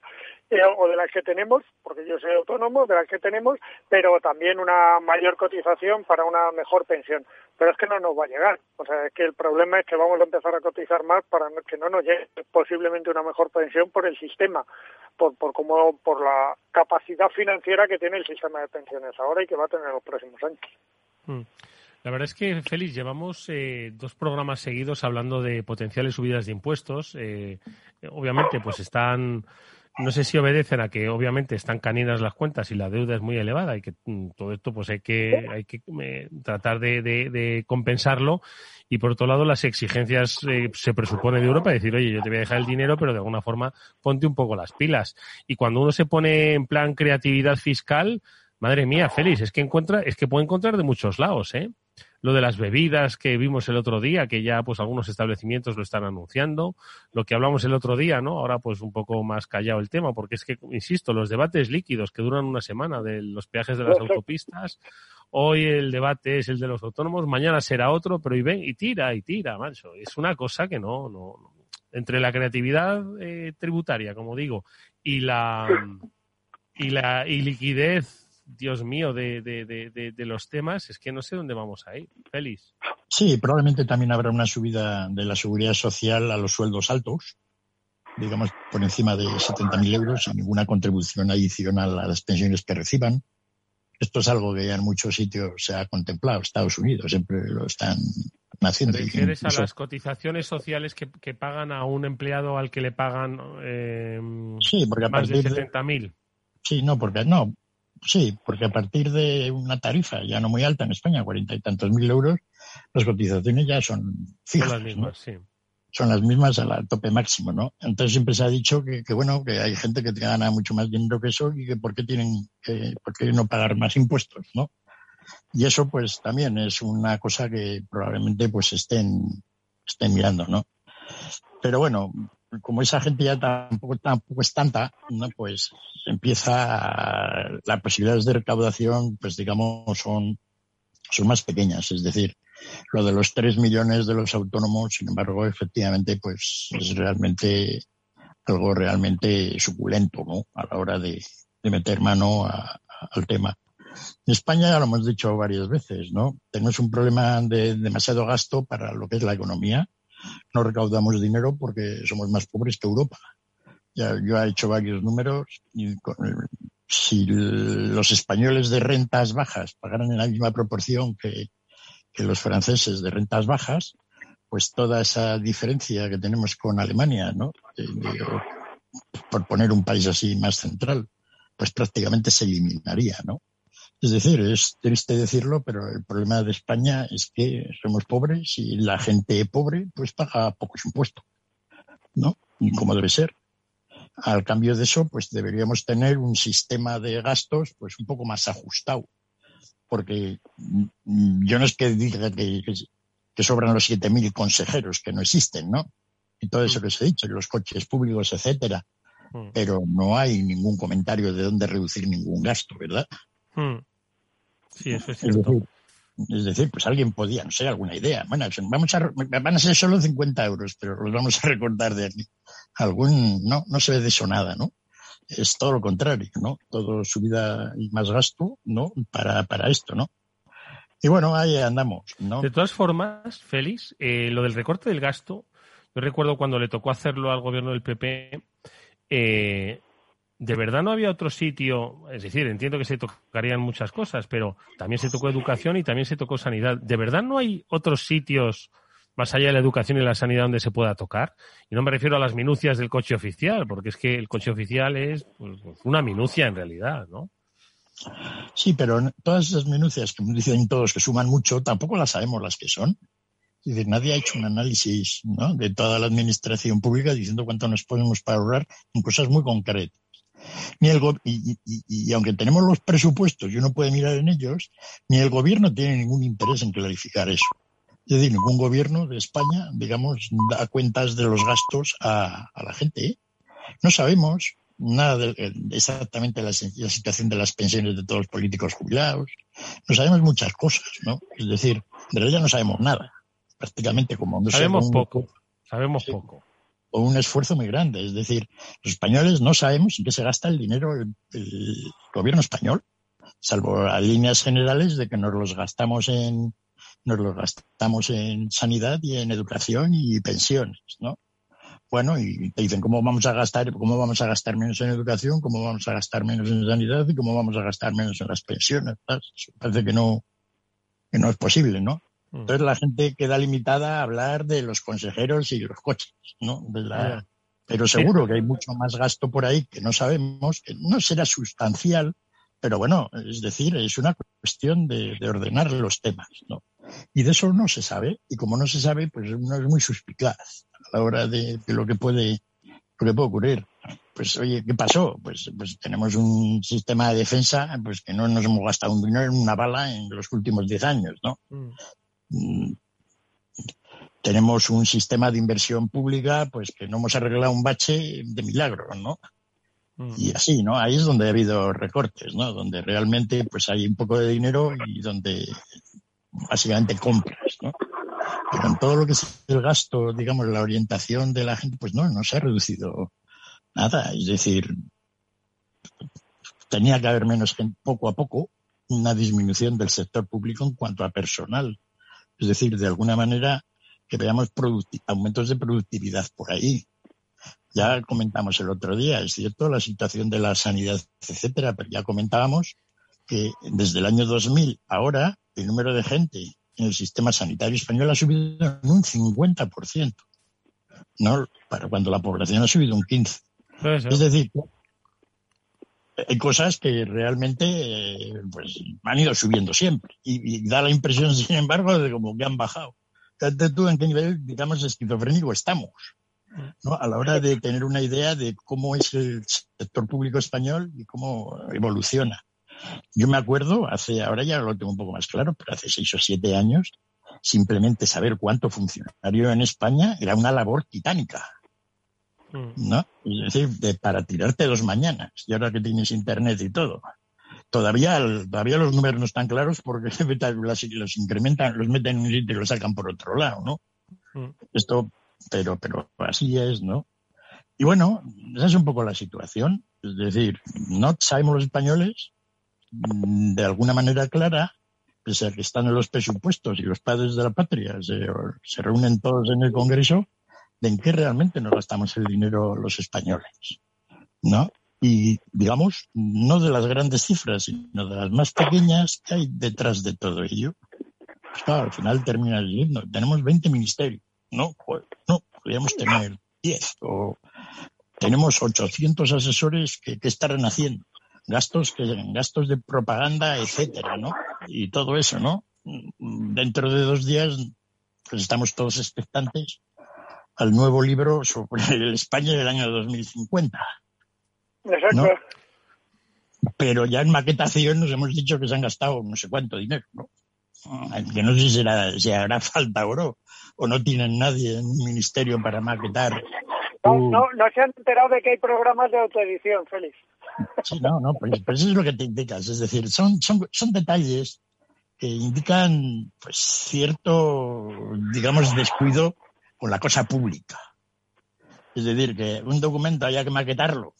eh, o de las que tenemos, porque yo soy autónomo, de las que tenemos, pero también una mayor cotización para una mejor pensión. Pero es que no nos va a llegar. O sea, es que el problema es que vamos a empezar a cotizar más para que no nos llegue posiblemente una mejor pensión por el sistema, por, por, como, por la capacidad financiera que tiene el sistema de pensiones ahora y que va a tener en los próximos años. Mm. La verdad es que, Félix, llevamos eh, dos programas seguidos hablando de potenciales subidas de impuestos. Eh, obviamente, pues están, no sé si obedecen a que obviamente están caninas las cuentas y la deuda es muy elevada y que mm, todo esto pues hay que, hay que eh, tratar de, compensarlo. Y por otro lado, las exigencias se presupone de Europa, decir, oye, yo te voy a dejar el dinero, pero de alguna forma ponte un poco las pilas. Y cuando uno se pone en plan creatividad fiscal, madre mía, Félix, es que encuentra, es que puede encontrar de muchos lados, ¿eh? Lo de las bebidas que vimos el otro día, que ya pues algunos establecimientos lo están anunciando, lo que hablamos el otro día, ¿no? Ahora pues un poco más callado el tema, porque es que, insisto, los debates líquidos que duran una semana de los peajes de las autopistas, hoy el debate es el de los autónomos, mañana será otro, pero y ven, y tira, y tira, macho. Es una cosa que no, no, entre la creatividad eh, tributaria, como digo, y la, y la, y liquidez Dios mío, de, de, de, los temas, es que no sé dónde vamos a ir. Félix. Sí, probablemente también habrá una subida de la seguridad social a los sueldos altos, digamos por encima de 70.000 euros sin ninguna contribución adicional a las pensiones que reciban. Esto es algo que ya en muchos sitios se ha contemplado. Estados Unidos siempre lo están haciendo. ¿Te refieres a las cotizaciones sociales que, que, pagan a un empleado al que le pagan eh, sí, porque a más de 70.000? Sí, no, porque no, Sí, porque a partir de una tarifa ya no muy alta en España, cuarenta y tantos mil euros, las cotizaciones ya son fijas. Son las mismas, sí. Son las mismas al tope máximo, ¿no? Entonces siempre se ha dicho que, bueno, que hay gente que gana mucho más dinero que eso y que por qué tienen que, por qué no pagar más impuestos, ¿no? Y eso pues también es una cosa que probablemente pues estén, estén mirando, ¿no? Pero bueno, como esa gente ya tampoco, tampoco es tanta, ¿no? pues empieza las posibilidades de recaudación, pues digamos, son, son más pequeñas. Es decir, lo de los tres millones de los autónomos, sin embargo, efectivamente, pues es realmente algo realmente suculento, ¿no? A la hora de, meter mano al tema. En España ya lo hemos dicho varias veces, ¿no? Tenemos un problema de demasiado gasto para lo que es la economía no recaudamos dinero porque somos más pobres que Europa. Ya, yo he hecho varios números y si los españoles de rentas bajas pagaran en la misma proporción que, los franceses de rentas bajas, pues toda esa diferencia que tenemos con Alemania, ¿no? por poner un país así más central, pues prácticamente se eliminaría, ¿no? Es decir, es triste decirlo, pero el problema de España es que somos pobres y la gente pobre pues paga pocos impuestos, ¿no? Como debe ser. Al cambio de eso, pues deberíamos tener un sistema de gastos pues un poco más ajustado. Porque mm, yo no es que diga que, que sobran los 7.000 consejeros, que no existen, ¿no? Y todo eso que os he dicho, los coches públicos, etcétera. Mm. Pero no hay ningún comentario de dónde reducir ningún gasto, ¿verdad? Mm. Sí, eso es cierto. Es decir, pues alguien podía, no sé, alguna idea. Bueno, vamos a, van a ser solo 50 euros, pero los vamos a recortar de aquí. Algún, no, no se ve de eso nada, ¿no? Es todo lo contrario, ¿no? Todo subida y más gasto, ¿no? Para, para esto, ¿no? Y bueno, ahí andamos, ¿no? De todas formas, Félix, eh, lo del recorte del gasto, yo recuerdo cuando le tocó hacerlo al gobierno del PP, eh, ¿de verdad no había otro sitio? Es decir, entiendo que se tocarían muchas cosas, pero también se tocó educación y también se tocó sanidad. ¿De verdad no hay otros sitios más allá de la educación y la sanidad donde se pueda tocar? Y no me refiero a las minucias del coche oficial, porque es que el coche oficial es pues, una minucia en realidad, ¿no? Sí, pero todas esas minucias que dicen todos que suman mucho, tampoco las sabemos las que son. Nadie ha hecho un análisis de toda la administración pública diciendo cuánto nos podemos ahorrar en cosas muy concretas. Ni el y, y, aunque tenemos los presupuestos y uno puede mirar en ellos, ni el gobierno tiene ningún interés en clarificar eso. Es decir, ningún gobierno de España, digamos, da cuentas de los gastos a, la gente. ¿eh? No sabemos nada de, exactamente la, la, situación de las pensiones de todos los políticos jubilados. No sabemos muchas cosas, ¿no? Es decir, de realidad no sabemos nada. Prácticamente como no sabemos poco. Sabemos poco. O un esfuerzo muy grande. Es decir, los españoles no sabemos en qué se gasta el dinero el, gobierno español, salvo a líneas generales de que nos los gastamos en nos lo gastamos en sanidad y en educación y pensiones, ¿no? Bueno, y te dicen cómo vamos a gastar, cómo vamos a gastar menos en educación, cómo vamos a gastar menos en sanidad y cómo vamos a gastar menos en las pensiones. Parece que no, que no es posible, ¿no? Mm. Entonces la gente queda limitada a hablar de los consejeros y los coches, ¿no? De la, pero seguro que hay mucho más gasto por ahí que no sabemos, que no será sustancial, pero bueno, es decir, es una cuestión de, de ordenar los temas, ¿no? Y de eso no se sabe, y como no se sabe, pues uno es muy suspicaz a la hora de, lo que puede lo que puede ocurrir. Pues oye, ¿qué pasó? Pues, pues tenemos un sistema de defensa pues que no nos hemos gastado un dinero en una bala en los últimos diez años, ¿no? Mm. Mm. Tenemos un sistema de inversión pública pues que no hemos arreglado un bache de milagro, ¿no? Mm. Y así, ¿no? Ahí es donde ha habido recortes, ¿no? Donde realmente pues hay un poco de dinero y donde básicamente compras, ¿no? Pero en todo lo que es el gasto, digamos, la orientación de la gente, pues no, no se ha reducido nada. Es decir, tenía que haber menos gente, poco a poco, una disminución del sector público en cuanto a personal. Es decir, de alguna manera que veamos aumentos de productividad por ahí. Ya comentamos el otro día, es cierto, la situación de la sanidad, etcétera, pero ya comentábamos que desde el año 2000 ahora el número de gente en el sistema sanitario español ha subido en un 50%, ¿no? Para cuando la población ha subido un 15%. Es decir, hay cosas que realmente eh, pues, han ido subiendo siempre y, da la impresión, sin embargo, de como que han bajado. Fíjate tú en qué nivel, digamos, esquizofrénico estamos. ¿no? A la hora de tener una idea de cómo es el sector público español y cómo evoluciona. Yo me acuerdo, hace, ahora ya lo tengo un poco más claro, pero hace seis o siete años, simplemente saber cuánto funcionario en España era una labor titánica. Mm. ¿No? Es decir, para tirarte dos mañanas, y ahora que tienes internet y todo. Todavía, todavía los números no están claros porque los incrementan, los meten en un sitio y los sacan por otro lado, ¿no? Mm. Esto, pero, pero así es, ¿no? Y bueno, esa es un poco la situación. Es decir, no sabemos los españoles Mm, de alguna manera clara, pese a que están en los presupuestos y los padres de la patria se, reúnen todos en el Congreso, de en qué realmente nos gastamos el dinero los españoles. ¿No? Y digamos, no de las grandes cifras, sino de las más pequeñas que hay detrás de todo ello. Pues al final termina diciendo, tenemos 20 ministerios. No, no, podríamos tener 10 o tenemos 800 asesores que, que estarán haciendo gastos que gastos de propaganda, etcétera, ¿no? Y todo eso, ¿no? Dentro de dos días, pues estamos todos expectantes al nuevo libro sobre el España del año 2050. Exacto. Pero ya en maquetación nos hemos dicho que se han gastado no sé cuánto dinero, ¿no? Que no sé si, será, si hará falta oro o no tienen nadie en un ministerio para maquetar. No, no, no se han enterado de que hay programas de autoedición, Félix. Sí, no, no, pues, pues, eso es lo que te indicas. Es decir, son, son, son detalles que indican pues cierto, digamos, descuido con la cosa pública. Es decir, que un documento haya que maquetarlo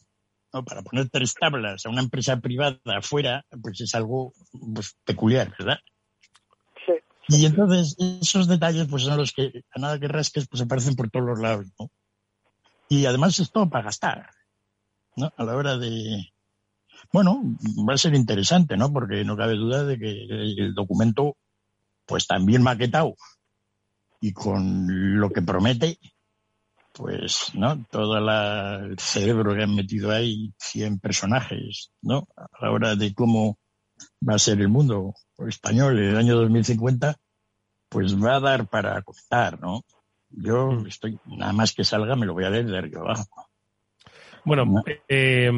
¿no? para poner tres tablas a una empresa privada afuera, pues es algo pues, peculiar, ¿verdad? Sí. Y entonces esos detalles pues son los que a nada que rasques pues aparecen por todos los lados, ¿no? Y además es todo para gastar. ¿no? A la hora de... Bueno, va a ser interesante, ¿no? Porque no cabe duda de que el documento, pues también maquetado y con lo que promete, pues, ¿no? Todo el cerebro que han metido ahí, 100 personajes, ¿no? A la hora de cómo va a ser el mundo español en el año 2050, pues va a dar para contar, ¿no? Yo mm. estoy, nada más que salga, me lo voy a leer de arriba abajo. Bueno, eh,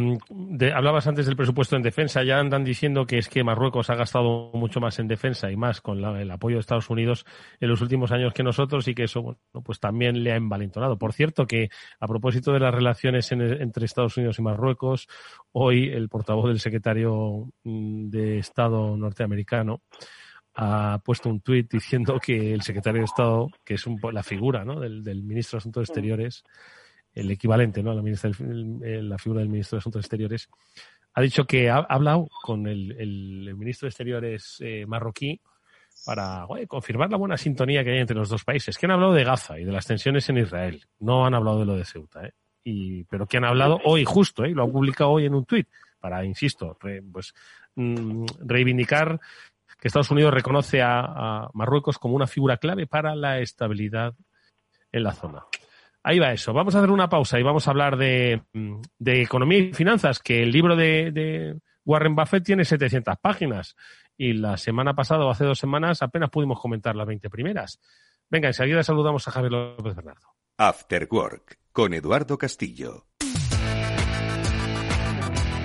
hablabas antes del presupuesto en defensa. Ya andan diciendo que es que Marruecos ha gastado mucho más en defensa y más con el apoyo de Estados Unidos en los últimos años que nosotros y que eso, bueno, pues también le ha envalentonado. Por cierto, que a propósito de las relaciones entre Estados Unidos y Marruecos, hoy el portavoz del secretario mm, de Estado norteamericano ha puesto un tuit diciendo que el secretario de Estado, que es un, la figura ¿no? del, del ministro de Asuntos Exteriores, el equivalente ¿no? a la, la figura del ministro de Asuntos Exteriores, ha dicho que ha, hablado con el, ministro de Exteriores eh, marroquí para confirmar la buena sintonía que hay entre los dos países, que han hablado de Gaza y de las tensiones en Israel, no han hablado de lo de Ceuta, ¿eh? y, pero que han hablado hoy justo, ¿eh? lo ha publicado hoy en un tuit, para, insisto, pues mm, reivindicar que Estados Unidos reconoce a Marruecos como una figura clave para la estabilidad en la zona. Ahí va eso. Vamos a hacer una pausa y vamos a hablar de, economía y finanzas, que el libro de, Warren Buffett tiene 700 páginas y la semana pasada o hace dos semanas apenas pudimos comentar las 20 primeras. Venga, enseguida saludamos a Javier López Bernardo. After Work con Eduardo Castillo.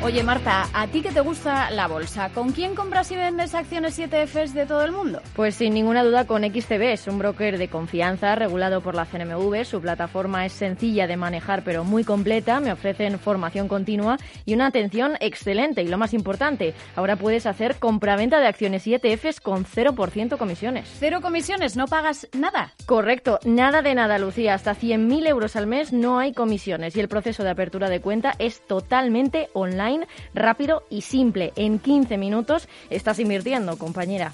Oye, Marta, ¿a ti que te gusta la bolsa? ¿Con quién compras y vendes acciones y ETFs de todo el mundo? Pues sin ninguna duda con XTB. Es un broker de confianza regulado por la CNMV. Su plataforma es sencilla de manejar pero muy completa. Me ofrecen formación continua y una atención excelente. Y lo más importante, ahora puedes hacer compraventa de acciones y ETFs con 0% comisiones. ¿Cero comisiones? ¿No pagas nada? Correcto, nada de nada, Lucía. Hasta 100.000 euros al mes no hay comisiones y el proceso de apertura de cuenta es totalmente online rápido y simple. En 15 minutos estás invirtiendo, compañera.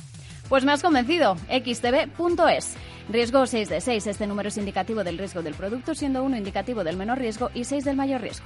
Pues me has convencido. xtb.es. Riesgo 6 de 6. Este número es indicativo del riesgo del producto, siendo 1 indicativo del menor riesgo y 6 del mayor riesgo.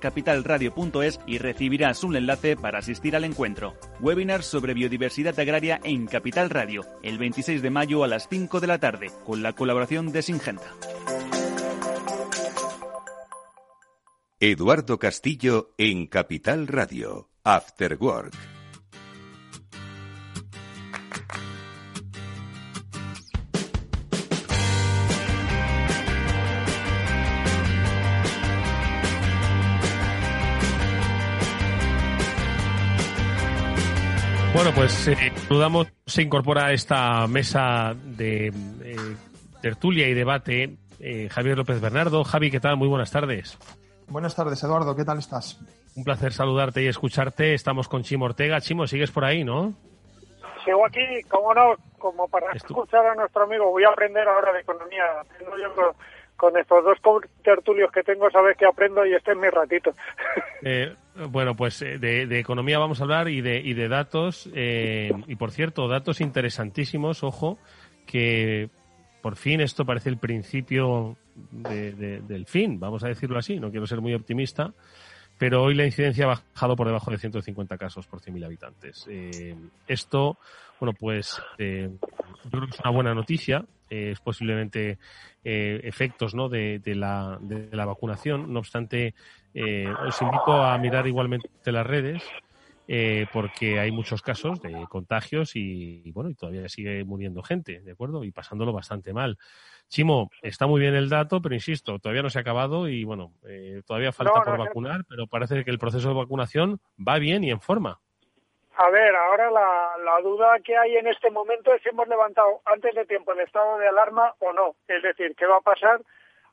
capitalradio.es y recibirás un enlace para asistir al encuentro. Webinar sobre biodiversidad agraria en Capital Radio, el 26 de mayo a las 5 de la tarde, con la colaboración de Singenta. Eduardo Castillo en Capital Radio, After Work. Pues eh, saludamos, se incorpora a esta mesa de eh, tertulia y debate eh, Javier López Bernardo. Javi, ¿qué tal? Muy buenas tardes. Buenas tardes, Eduardo. ¿Qué tal estás? Un placer saludarte y escucharte. Estamos con Chimo Ortega. Chimo, sigues por ahí, ¿no? Sigo aquí, como no, como para escuchar a nuestro amigo. Voy a aprender ahora de economía. Yo con estos dos tertulios que tengo, sabes que aprendo y este es mi ratito. Eh, bueno, pues eh, de, economía vamos a hablar y de, y de datos. Eh, y por cierto, datos interesantísimos, ojo, que por fin esto parece el principio del fin, vamos a decirlo así. No quiero ser muy optimista, pero hoy la incidencia ha bajado por debajo de 150 casos por 100.000 habitantes. esto, bueno, pues yo creo que es una buena noticia. es posiblemente eh, efectos ¿no? de, la, de la vacunación. No obstante, eh, os invito a mirar igualmente las redes. Eh, porque hay muchos casos de contagios y, bueno, y todavía sigue muriendo gente, ¿de acuerdo? Y pasándolo bastante mal. Chimo, está muy bien el dato, pero insisto, todavía no se ha acabado y bueno, todavía falta por vacunar, pero parece que el proceso de vacunación va bien y en forma. A ver, ahora la, duda que hay en este momento es si hemos levantado antes de tiempo el estado de alarma o no. Es decir, ¿qué va a pasar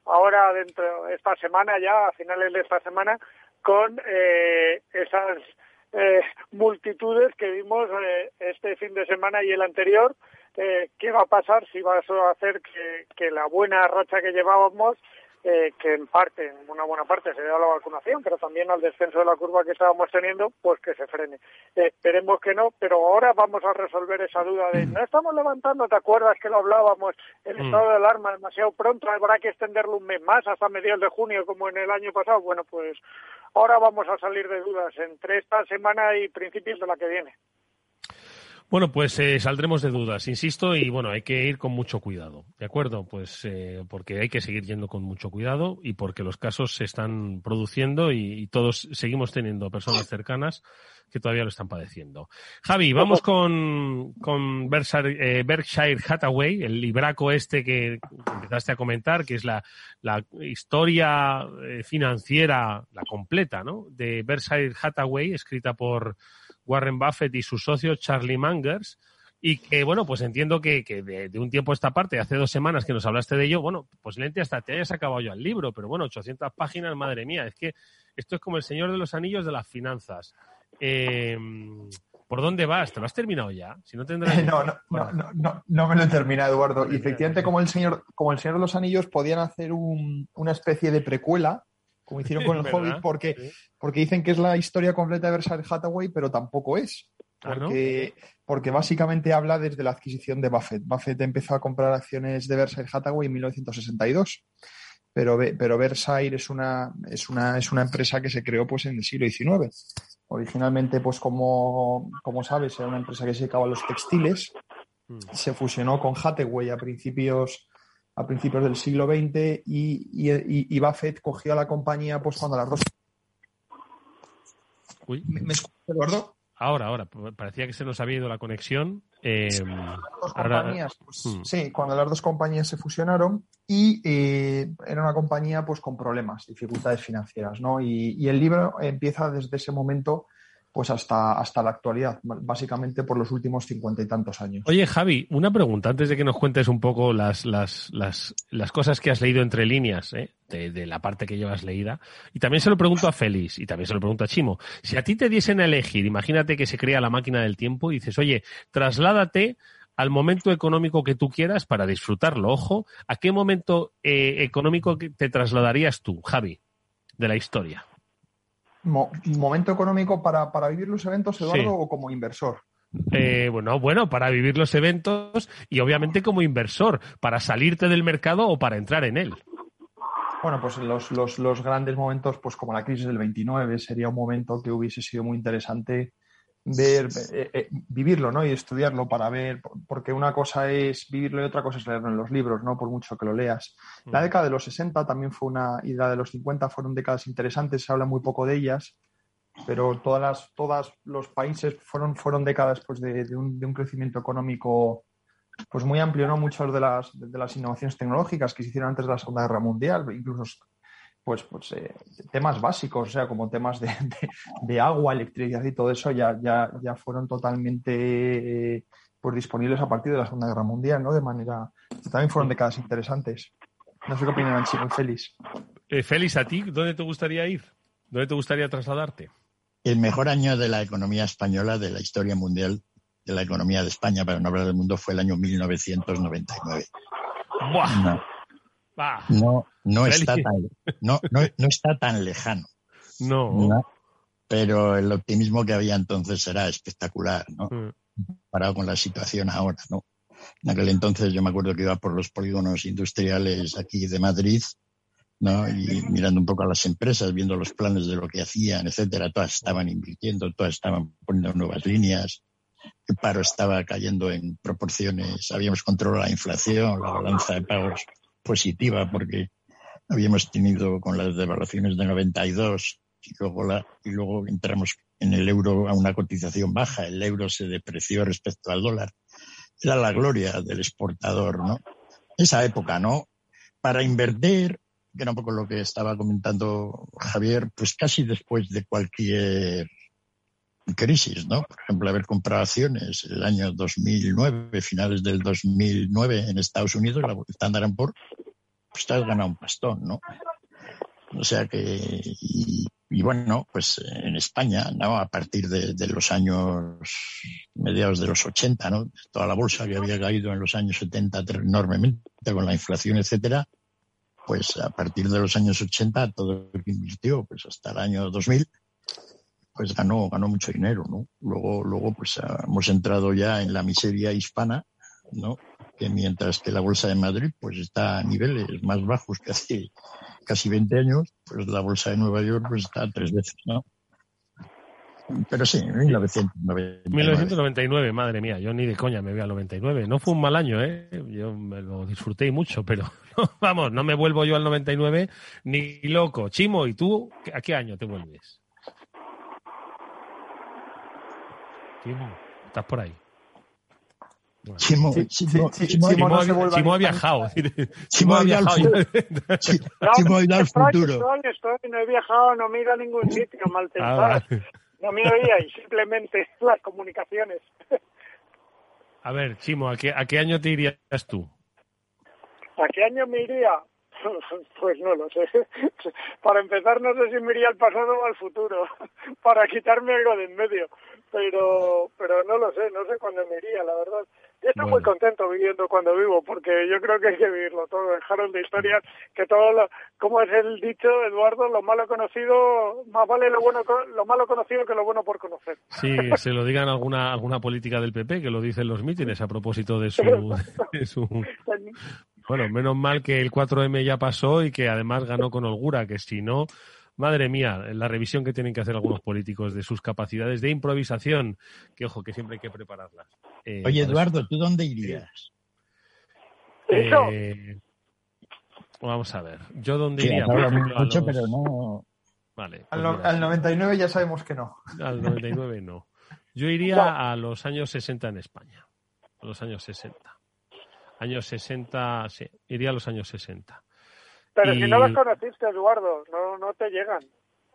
ahora dentro de esta semana ya, a finales de esta semana, con eh, esas eh, multitudes que vimos eh, este fin de semana y el anterior? ¿Qué va a pasar si va a hacer que, que la buena racha que llevábamos eh, que en parte, en una buena parte, se debe a la vacunación, pero también al descenso de la curva que estábamos teniendo, pues que se frene. Eh, esperemos que no, pero ahora vamos a resolver esa duda de no estamos levantando, ¿te acuerdas que lo hablábamos? El Mm. estado de alarma demasiado pronto, habrá que extenderlo un mes más hasta mediados de junio, como en el año pasado. Bueno, pues ahora vamos a salir de dudas entre esta semana y principios de la que viene. Bueno, pues eh, saldremos de dudas, insisto, y bueno, hay que ir con mucho cuidado, ¿de acuerdo? Pues eh, porque hay que seguir yendo con mucho cuidado y porque los casos se están produciendo y, y todos seguimos teniendo personas cercanas que todavía lo están padeciendo. Javi, vamos con, con Berkshire, eh, Berkshire Hathaway, el libraco este que empezaste a comentar, que es la, la historia eh, financiera, la completa, ¿no? De Berkshire Hathaway, escrita por Warren Buffett y su socio Charlie Mangers. Y que, bueno, pues entiendo que, que de, de un tiempo a esta parte, hace dos semanas que nos hablaste de ello, bueno, posiblemente hasta te hayas acabado yo el libro, pero bueno, 800 páginas, madre mía, es que esto es como el Señor de los Anillos de las finanzas. Eh, ¿Por dónde vas? ¿Te lo has terminado ya? Si no tendrás... No, no, no, no, no, no me lo he terminado, Eduardo. Y efectivamente, como el señor, como el Señor de los Anillos, podían hacer un- una especie de precuela, como hicieron con el ¿Verdad? Hobbit, porque, Sí. porque dicen que es la historia completa de Berkshire Hathaway, pero tampoco es. Ah, ¿no? Porque, porque básicamente habla desde la adquisición de Buffett. Buffett empezó a comprar acciones de Berkshire Hathaway en 1962. Pero, pero Berkshire es una, es, una, es una empresa que se creó pues, en el siglo XIX. Originalmente, pues como, como sabes, era una empresa que se dedicaba a los textiles. Mm. Se fusionó con Hathaway a principios, a principios del siglo XX y, y, y- Buffett cogió a la compañía pues cuando las dos... Uy. ¿Me, me escuchas, Eduardo? Ahora, ahora, parecía que se nos había ido la conexión. Eh, dos ahora- compañías, pues, Mm. sí, cuando las dos compañías se fusionaron y eh, era una compañía pues con problemas, dificultades financieras, ¿no? Y, y el libro empieza desde ese momento pues hasta, hasta la actualidad, básicamente por los últimos cincuenta y tantos años. Oye, Javi, una pregunta antes de que nos cuentes un poco las, las, las, las cosas que has leído entre líneas, ¿eh? de, de la parte que llevas leída. Y también se lo pregunto a Félix y también se lo pregunto a Chimo. Si a ti te diesen a elegir, imagínate que se crea la máquina del tiempo y dices, oye, trasládate al momento económico que tú quieras para disfrutarlo. Ojo, ¿a qué momento eh, económico te trasladarías tú, Javi, de la historia? Mo- ¿Momento económico para, para vivir los eventos, Eduardo, Sí. o como inversor? Eh, bueno, bueno, para vivir los eventos y obviamente como inversor, para salirte del mercado o para entrar en él. Bueno, pues los, los, los grandes momentos, pues como la crisis del 29, sería un momento que hubiese sido muy interesante ver, eh, eh, vivirlo, ¿no? Y estudiarlo para ver, porque una cosa es vivirlo y otra cosa es leerlo en los libros, ¿no? Por mucho que lo leas. La Mm. década de los 60 también fue una, y la de los 50 fueron décadas interesantes, se habla muy poco de ellas, pero todas las, todos los países fueron, fueron décadas pues, de, de un, de un crecimiento económico pues muy amplio, ¿no? Muchas de las, de las innovaciones tecnológicas que se hicieron antes de la Segunda Guerra Mundial, incluso pues, pues eh, temas básicos, o sea, como temas de, de- de agua, electricidad y todo eso ya, ya, ya fueron totalmente eh, pues disponibles a partir de la Segunda Guerra Mundial, ¿no? De manera, también fueron décadas interesantes. No sé qué opinan Chino y Félix. Eh, Félix, ¿a ti dónde te gustaría ir? ¿Dónde te gustaría trasladarte? El mejor año de la economía española, de la historia mundial, de la economía de España, para no hablar del mundo, fue el año 1999. ¡Buah! No, No, no está tan, no, no, no está tan lejano. No. ¿no? Pero el optimismo que había entonces era espectacular, ¿no? Mm. Comparado con la situación ahora, ¿no? En aquel entonces yo me acuerdo que iba por los polígonos industriales aquí de Madrid, ¿no? Y mirando un poco a las empresas, viendo los planes de lo que hacían, etcétera, todas estaban invirtiendo, todas estaban poniendo nuevas líneas, el paro estaba cayendo en proporciones, habíamos controlado la inflación, la balanza de pagos positiva porque habíamos tenido con las devaluaciones de 92 y luego, la, y luego entramos en el euro a una cotización baja, el euro se depreció respecto al dólar. Era la gloria del exportador, ¿no? Esa época, ¿no? Para invertir, que era un poco lo que estaba comentando Javier, pues casi después de cualquier crisis, ¿no? Por ejemplo, haber comprado acciones el año 2009, finales del 2009 en Estados Unidos, la Standard Poor's, pues te has ganado un pastón, ¿no? O sea que, y, bueno, pues en España, ¿no? A partir de, de, los años mediados de los 80, ¿no? Toda la bolsa que había caído en los años 70 enormemente con la inflación, etcétera, pues a partir de los años 80 todo el que invirtió, pues hasta el año 2000, pues ganó, ganó mucho dinero, ¿no? Luego, luego pues hemos entrado ya en la miseria hispana, ¿no? Que mientras que la Bolsa de Madrid pues está a niveles más bajos que hace casi 20 años, pues la Bolsa de Nueva York pues está tres veces, ¿no? Pero sí, 1999. 1999, madre mía, yo ni de coña me veo al 99. No fue un mal año, ¿eh? Yo me lo disfruté mucho, pero vamos, no me vuelvo yo al 99 ni loco. Chimo, ¿y tú a qué año te vuelves? Chimo, ¿estás por ahí? Chimo, Chimo, Chimo, ha viajado. Chimo ha viajado. Chimo ha ido al futuro. no he viajado, no miro a ningún sitio, mal ah, no me oíais, simplemente las comunicaciones. A ver, Chimo, ¿a qué, ¿a qué año te irías tú? ¿A qué año me iría? Pues no lo sé. Para empezar, no sé si me iría al pasado o al futuro, para quitarme algo de en medio. Pero, pero no lo sé, no sé cuándo me iría, la verdad. Yo estoy muy contento viviendo cuando vivo, porque yo creo que hay que vivirlo todo, dejaron de historias, que todo lo, como es el dicho, Eduardo, lo malo conocido, más vale lo bueno, lo malo conocido que lo bueno por conocer. Sí, se lo digan alguna, alguna política del PP, que lo dicen los mítines a propósito de su, de su... Bueno, menos mal que el 4M ya pasó y que además ganó con holgura, que si no, madre mía, la revisión que tienen que hacer algunos políticos de sus capacidades de improvisación, que ojo, que siempre hay que prepararlas. Eh, Oye, Eduardo, ¿tú dónde irías? Eh, vamos a ver, yo dónde iría. mucho, pero no. Vale. Pues al, 99 ya sabemos que no. Al 99 no. Yo iría a los años 60 en España. A los años 60. Años 60, sí, iría a los años 60. Pero si no los conociste, Eduardo, no, no te llegan.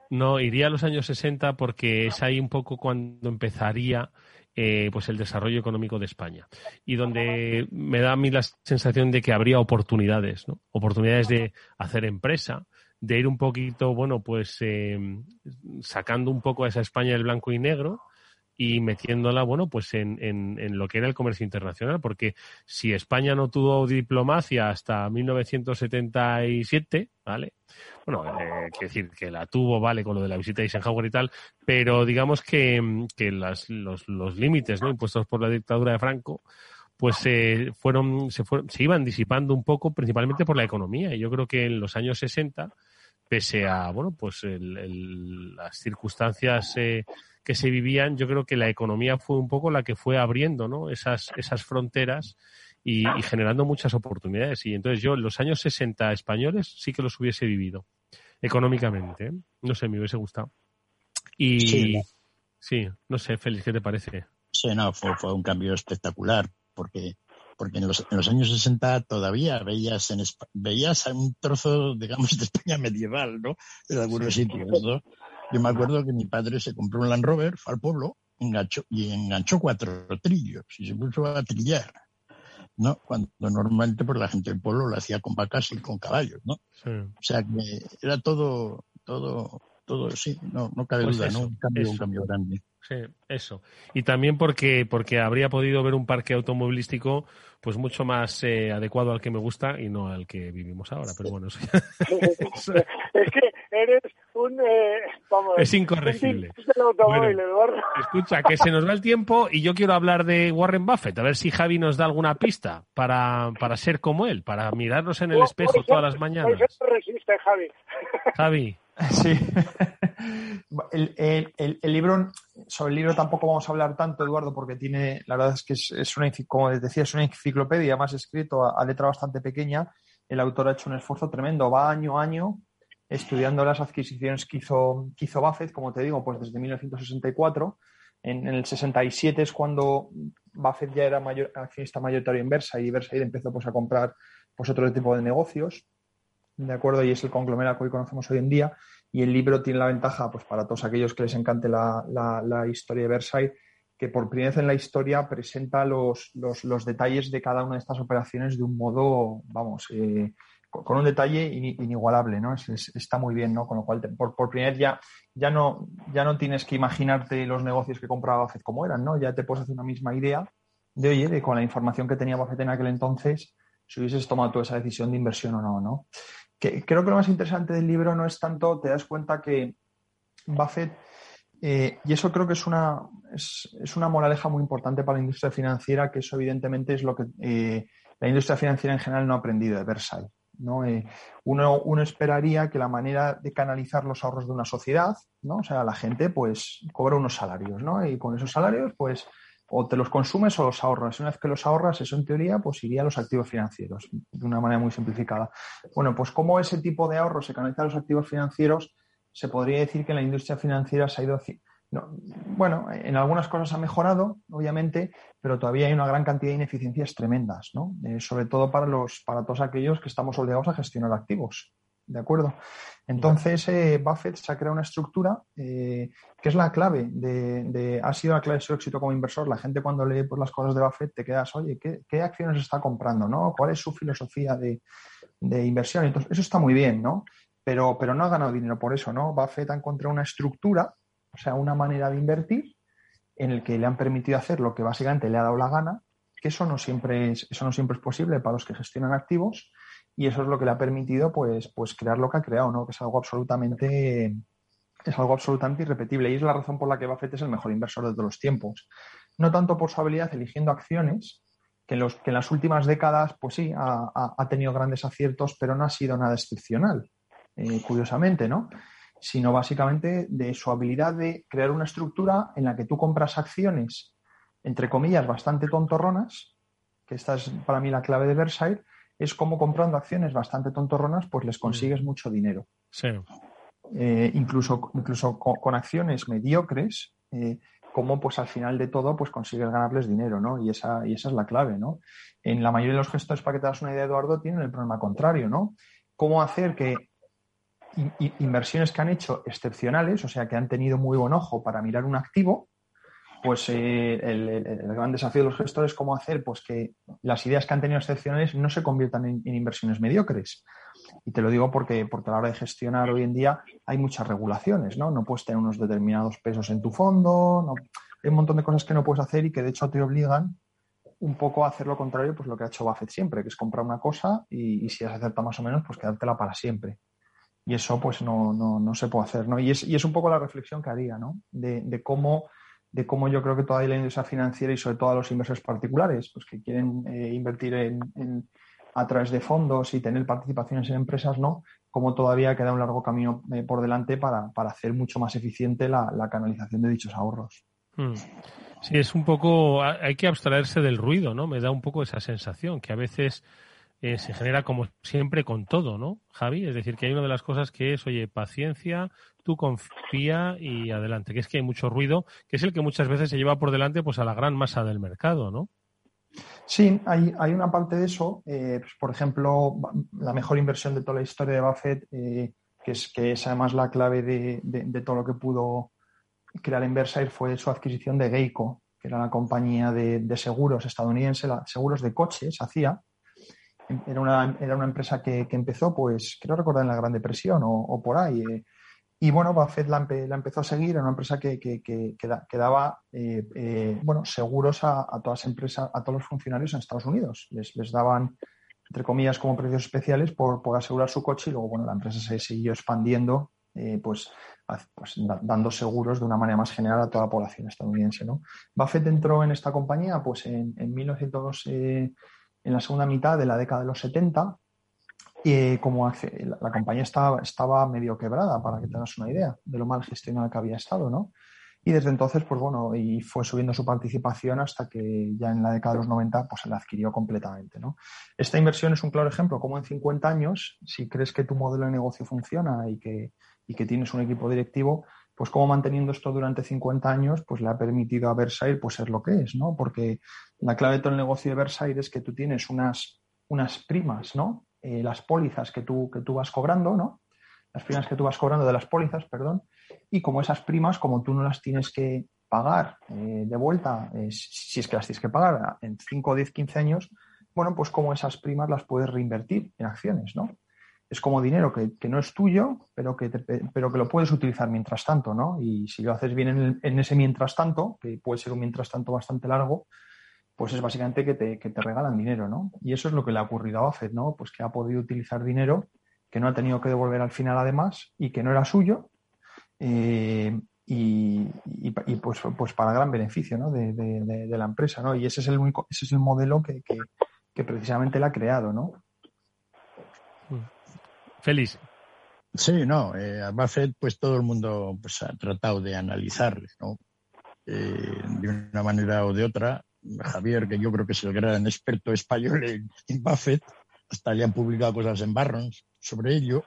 No, iría a los años 60 porque es ahí un poco cuando empezaría eh, pues el desarrollo económico de España y donde me da a mí la sensación de que habría oportunidades, ¿no? Oportunidades de hacer empresa, de ir un poquito, bueno, pues eh, sacando un poco a esa España del blanco y negro y metiéndola, bueno, pues en, en, lo que era el comercio internacional, porque si España no tuvo diplomacia hasta 1977, ¿vale? Bueno, eh, quiero decir que la tuvo, ¿vale? Con lo de la visita de Eisenhower y tal, pero digamos que, que las, los, los límites, ¿no? Impuestos por la dictadura de Franco, pues se fueron, se fueron, se iban disipando un poco, principalmente por la economía. Y yo creo que en los años 60, pese a, bueno, pues el, las circunstancias eh, que se vivían, yo creo que la economía fue un poco la que fue abriendo ¿no? esas, esas fronteras y, generando muchas oportunidades. Y entonces yo en los años 60 españoles sí que los hubiese vivido económicamente. ¿eh? No sé, me hubiese gustado. Y sí, no sé, Félix, ¿qué te parece? Sí, no, fue, fue un cambio espectacular porque porque en los, en los, años 60 todavía veías en veías un trozo, digamos, de España medieval, ¿no? En algunos sitios, ¿no? Yo me acuerdo que mi padre se compró un Land Rover, fue al pueblo enganchó, y enganchó cuatro trillos y se puso a trillar. ¿no? Cuando normalmente pues, la gente del pueblo lo hacía con vacas y con caballos, ¿no? O sea que era todo, todo, todo, sí, no, no cabe pues duda, ¿no? Un cambio, un cambio grande. Sí, eso. Y también porque, porque habría podido ver un parque automovilístico pues mucho más eh, adecuado al que me gusta y no al que vivimos ahora. Pero bueno, eso es que eres un... Eh, vamos, es incorregible. escucha, que se nos va el tiempo y yo quiero hablar de Warren Buffett. A ver si Javi nos da alguna pista para, para ser como él, para mirarnos en el espejo todas las mañanas. Javi. Javi. Sí. El, el, el, libro, sobre el libro tampoco vamos a hablar tanto, Eduardo, porque tiene, la verdad es que es, una, como decía, es una enciclopedia, más escrito a, letra bastante pequeña. El autor ha hecho un esfuerzo tremendo, va año a año estudiando las adquisiciones que hizo, que hizo Buffett, como te digo, pues desde 1964. En, en, el 67 es cuando Buffett ya era mayor, accionista mayoritario en Versailles y Versailles empezó pues, a comprar pues, otro tipo de negocios. ¿De acuerdo? Y es el conglomerado que hoy conocemos hoy en día. Y el libro tiene la ventaja, pues para todos aquellos que les encante la, la, historia de Versailles, que por primera vez en la historia presenta los, los, los, detalles de cada una de estas operaciones de un modo, vamos, eh, con, un detalle inigualable, ¿no? está muy bien, ¿no? Con lo cual, por, por primera vez ya, ya, no, ya no tienes que imaginarte los negocios que compraba Buffett como eran, ¿no? Ya te puedes hacer una misma idea de, oye, de con la información que tenía Buffett en aquel entonces, si hubieses tomado tú esa decisión de inversión o no, ¿no? Creo que lo más interesante del libro no es tanto, te das cuenta que Buffett, eh, y eso creo que es una, es, una moraleja muy importante para la industria financiera, que eso evidentemente es lo que eh, la industria financiera en general no ha aprendido de Versailles. ¿no? Eh, uno, uno, esperaría que la manera de canalizar los ahorros de una sociedad, ¿no? O sea, la gente pues cobra unos salarios, ¿no? Y con esos salarios, pues, o te los consumes o los ahorras. Una vez que los ahorras, eso en teoría, pues iría a los activos financieros, de una manera muy simplificada. Bueno, pues como ese tipo de ahorro se canaliza a los activos financieros, se podría decir que la industria financiera se ha ido bueno, en algunas cosas ha mejorado, obviamente, pero todavía hay una gran cantidad de ineficiencias tremendas, ¿no? Eh, sobre todo para, los, para todos aquellos que estamos obligados a gestionar activos. ¿De acuerdo? Entonces, eh, Buffett se ha creado una estructura eh, que es la clave de, ha sido la clave de su éxito como inversor. La gente cuando lee pues, las cosas de Buffett te quedas, oye, ¿qué, acciones está comprando? ¿no? ¿Cuál es su filosofía de, de inversión? Entonces, eso está muy bien, ¿no? Pero, pero no ha ganado dinero por eso, ¿no? Buffett ha encontrado una estructura o sea, una manera de invertir en el que le han permitido hacer lo que básicamente le ha dado la gana, que eso no siempre es, eso no siempre es posible para los que gestionan activos, y eso es lo que le ha permitido pues, pues crear lo que ha creado, ¿no? Que es algo absolutamente es algo absolutamente irrepetible y es la razón por la que Buffett es el mejor inversor de todos los tiempos. No tanto por su habilidad eligiendo acciones, que en, los, que en las últimas décadas, pues sí, ha, tenido grandes aciertos, pero no ha sido nada excepcional, eh, curiosamente, ¿no? sino básicamente de su habilidad de crear una estructura en la que tú compras acciones, entre comillas, bastante tontorronas, que esta es para mí la clave de Versailles, es como comprando acciones bastante tontorronas, pues les consigues mm. mucho dinero. Sí. Eh, incluso incluso con, acciones mediocres, eh, como pues al final de todo pues consigues ganarles dinero, ¿no? Y esa, y esa es la clave, ¿no? En la mayoría de los gestores, para que te das una idea, Eduardo, tienen el problema contrario, ¿no? ¿Cómo hacer que inversiones que han hecho excepcionales, o sea, que han tenido muy buen ojo para mirar un activo, pues eh, el, gran desafío de los gestores es cómo hacer pues, que las ideas que han tenido excepcionales no se conviertan en, inversiones mediocres. Y te lo digo porque, porque a la hora de gestionar hoy en día hay muchas regulaciones, ¿no? No puedes tener unos determinados pesos en tu fondo, no, hay un montón de cosas que no puedes hacer y que de hecho te obligan un poco a hacer lo contrario, pues lo que ha hecho Buffett siempre, que es comprar una cosa y, y si has acertado más o menos, pues quedártela para siempre y eso pues no, no, no, se puede hacer, ¿no? Y es, y es un poco la reflexión que haría, ¿no? De, de, cómo, de cómo yo creo que toda la industria financiera y sobre todo a los inversores particulares, pues que quieren eh, invertir en, a través de fondos y tener participaciones en empresas, ¿no? Como todavía queda un largo camino eh, por delante para, para, hacer mucho más eficiente la, la canalización de dichos ahorros. Hmm. Sí, es un poco, hay que abstraerse del ruido, ¿no? Me da un poco esa sensación que a veces eh, se genera como siempre con todo, ¿no, Javi? Es decir, que hay una de las cosas que es, oye, paciencia, tú confía y adelante, que es que hay mucho ruido, que es el que muchas veces se lleva por delante pues a la gran masa del mercado, ¿no? Sí, hay, hay una parte de eso. Eh, pues, por ejemplo, la mejor inversión de toda la historia de Buffett, eh, que, es, que es además la clave de, de, todo lo que pudo crear en Versailles, fue su adquisición de Geico, que era la compañía de, de seguros estadounidense, seguros de coches, hacía, era una, era una empresa que, empezó, pues, quiero recordar en la Gran Depresión o, por ahí. Eh. y bueno, Buffett la, la, empezó a seguir, era una empresa que, que, daba eh, eh, bueno, seguros a, todas las empresas, a todos los funcionarios en Estados Unidos. Les, les daban, entre comillas, como precios especiales por, por, asegurar su coche y luego, bueno, la empresa se siguió expandiendo, pues, pues dando seguros de una manera más general a toda la población estadounidense. ¿no? Buffett entró en esta compañía pues, en, en 1900 en la segunda mitad de la década de los 70 y como la, compañía estaba, estaba medio quebrada, para que tengas una idea de lo mal gestionada que había estado, ¿no? Y desde entonces, pues bueno, y fue subiendo su participación hasta que ya en la década de los 90, pues se la adquirió completamente, ¿no? Esta inversión es un claro ejemplo, como en 50 años, si crees que tu modelo de negocio funciona y que, y que tienes un equipo directivo, pues como manteniendo esto durante 50 años, pues le ha permitido a Versailles pues ser lo que es, ¿no? Porque la clave de todo el negocio de Versailles es que tú tienes unas, unas primas, ¿no? Eh, las pólizas que tú, que tú vas cobrando, ¿no? Las primas que tú vas cobrando de las pólizas, perdón, y como esas primas, como tú no las tienes que pagar eh, de vuelta, eh, si es que las tienes que pagar en 5, 10, 15 años, bueno, pues como esas primas las puedes reinvertir en acciones, ¿no? Es como dinero que, no es tuyo, pero que, pero que lo puedes utilizar mientras tanto, ¿no? Y si lo haces bien en, ese mientras tanto, que puede ser un mientras tanto bastante largo, pues es básicamente que te, regalan dinero, ¿no? Y eso es lo que le ha ocurrido a Buffett, ¿no? Pues que ha podido utilizar dinero que no ha tenido que devolver al final además y que no era suyo. Eh, y, pues, pues para gran beneficio ¿no? de, la empresa. ¿no? Y ese es el único, ese es el modelo que, que, precisamente la ha creado. ¿no? Feliz. Sí, no, eh, a Buffett pues todo el mundo pues, ha tratado de analizarle, ¿no? Eh, de una manera o de otra. Javier, que yo creo que es el gran experto español en, Buffett, hasta le han publicado cosas en Barrons sobre ello,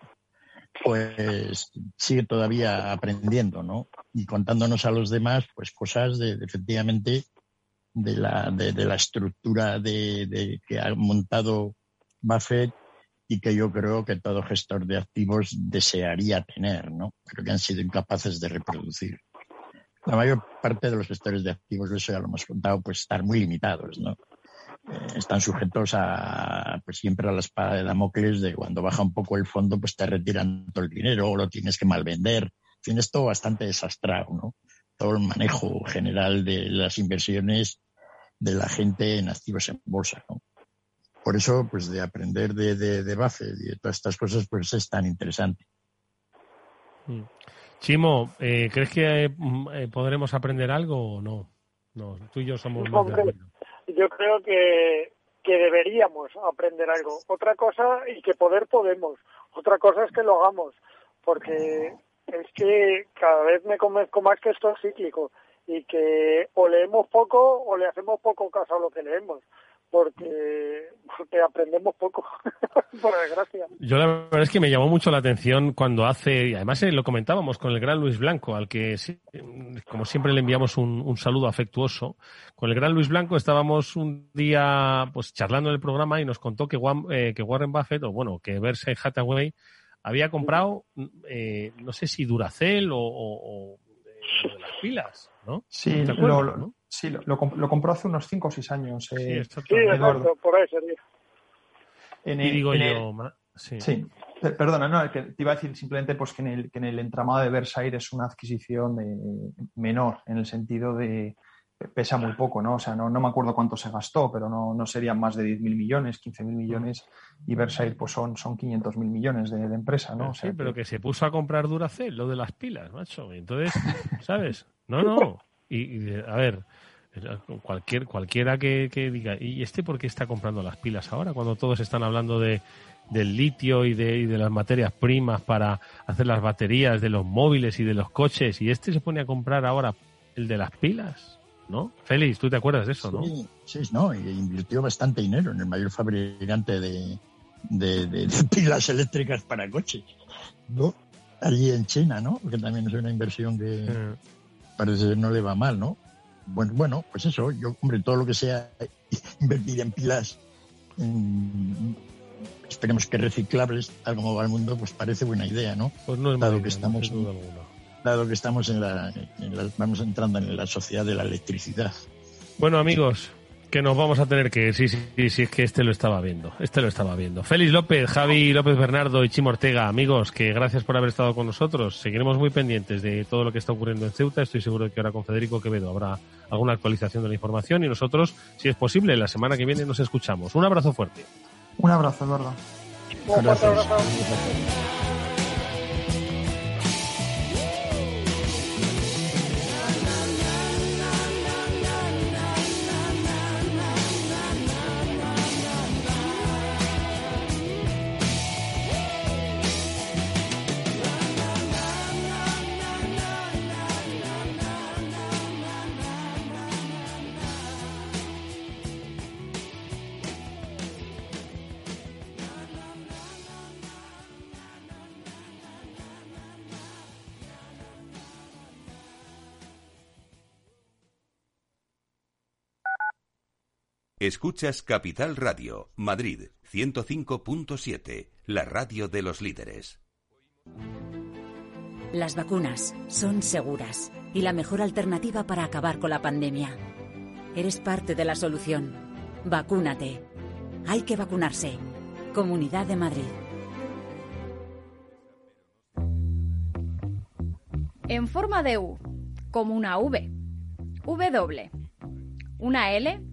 pues sigue todavía aprendiendo, ¿no? Y contándonos a los demás, pues cosas de, efectivamente de la, de, la estructura de, que ha montado Buffett que yo creo que todo gestor de activos desearía tener, ¿no? Pero que han sido incapaces de reproducir la mayor parte de los gestores de activos, eso ya lo hemos contado, pues están muy limitados, ¿no? Eh, están sujetos a, pues siempre a la espada de Damocles de cuando baja un poco el fondo, pues te retiran todo el dinero o lo tienes que malvender. En fin, esto bastante desastrado, ¿no? Todo el manejo general de las inversiones de la gente en activos en bolsa, ¿no? Por eso, pues de aprender de, de, de Buffett y de todas estas cosas, pues es tan interesante. Mm. Chimo, eh, ¿crees que mm, eh, podremos aprender algo o no? No, tú y yo somos más de Yo creo que, que deberíamos aprender algo. Otra cosa, y que poder podemos. Otra cosa es que lo hagamos. Porque es que cada vez me convenzco más que esto es cíclico y que o leemos poco o le hacemos poco caso a lo que leemos porque, aprendemos poco, por desgracia. Yo la verdad es que me llamó mucho la atención cuando hace, y además eh, lo comentábamos con el gran Luis Blanco, al que como siempre le enviamos un, saludo afectuoso. Con el gran Luis Blanco estábamos un día pues charlando en el programa y nos contó que, eh, que Warren Buffett, o bueno, que Berkshire Hathaway había comprado, eh, no sé si Duracell o, o, de las pilas, ¿no? Sí, ¿no? Sí, lo, lo, compró hace unos 5 o 6 años. Eh, sí, exacto, por ahí sería. En el, y digo yo, sí. sí. Perdona, no, que te iba a decir simplemente pues, que, en el, que en el entramado de Versailles es una adquisición de, menor, en el sentido de pesa muy poco, ¿no? O sea, no, no me acuerdo cuánto se gastó, pero no, no serían más de 10.000 millones, 15.000 millones, y Versailles pues son, son 500.000 millones de, empresa, ¿no? sí, pero que... se puso a comprar Duracell, lo de las pilas, macho. Entonces, ¿sabes? No, no. Y a ver, Cualquier, cualquiera que, diga, ¿y este por qué está comprando las pilas ahora? Cuando todos están hablando de, del litio y de, de las materias primas para hacer las baterías de los móviles y de los coches, y este se pone a comprar ahora el de las pilas, ¿no? Félix, ¿tú te acuerdas de eso, no? Sí, no, y invirtió bastante dinero en el mayor fabricante de, de, pilas eléctricas para coches, ¿no? Allí en China, ¿no? Que también es una inversión que parece no le va mal, ¿no? bueno, bueno, pues eso, yo, hombre, todo lo que sea invertir en pilas, esperemos que reciclables, tal como va el mundo, pues parece buena idea, ¿no? Pues no es dado que estamos, dado que estamos en la, vamos entrando en la sociedad de la electricidad. Bueno, amigos, que nos vamos a tener que sí, sí, sí, es que este lo estaba viendo, este lo estaba viendo. Félix López, Javi López Bernardo y Chimo Ortega, amigos, que gracias por haber estado con nosotros. Seguiremos muy pendientes de todo lo que está ocurriendo en Ceuta. Estoy seguro de que ahora con Federico Quevedo habrá alguna actualización de la información y nosotros, si es posible, la semana que viene nos escuchamos. Un abrazo fuerte. Un abrazo, Eduardo. Un Escuchas Capital Radio, Madrid 105.7, la radio de los líderes. Las vacunas son seguras y la mejor alternativa para acabar con la pandemia. Eres parte de la solución. Vacúnate. Hay que vacunarse. Comunidad de Madrid. En forma de U, como una V. W. Una L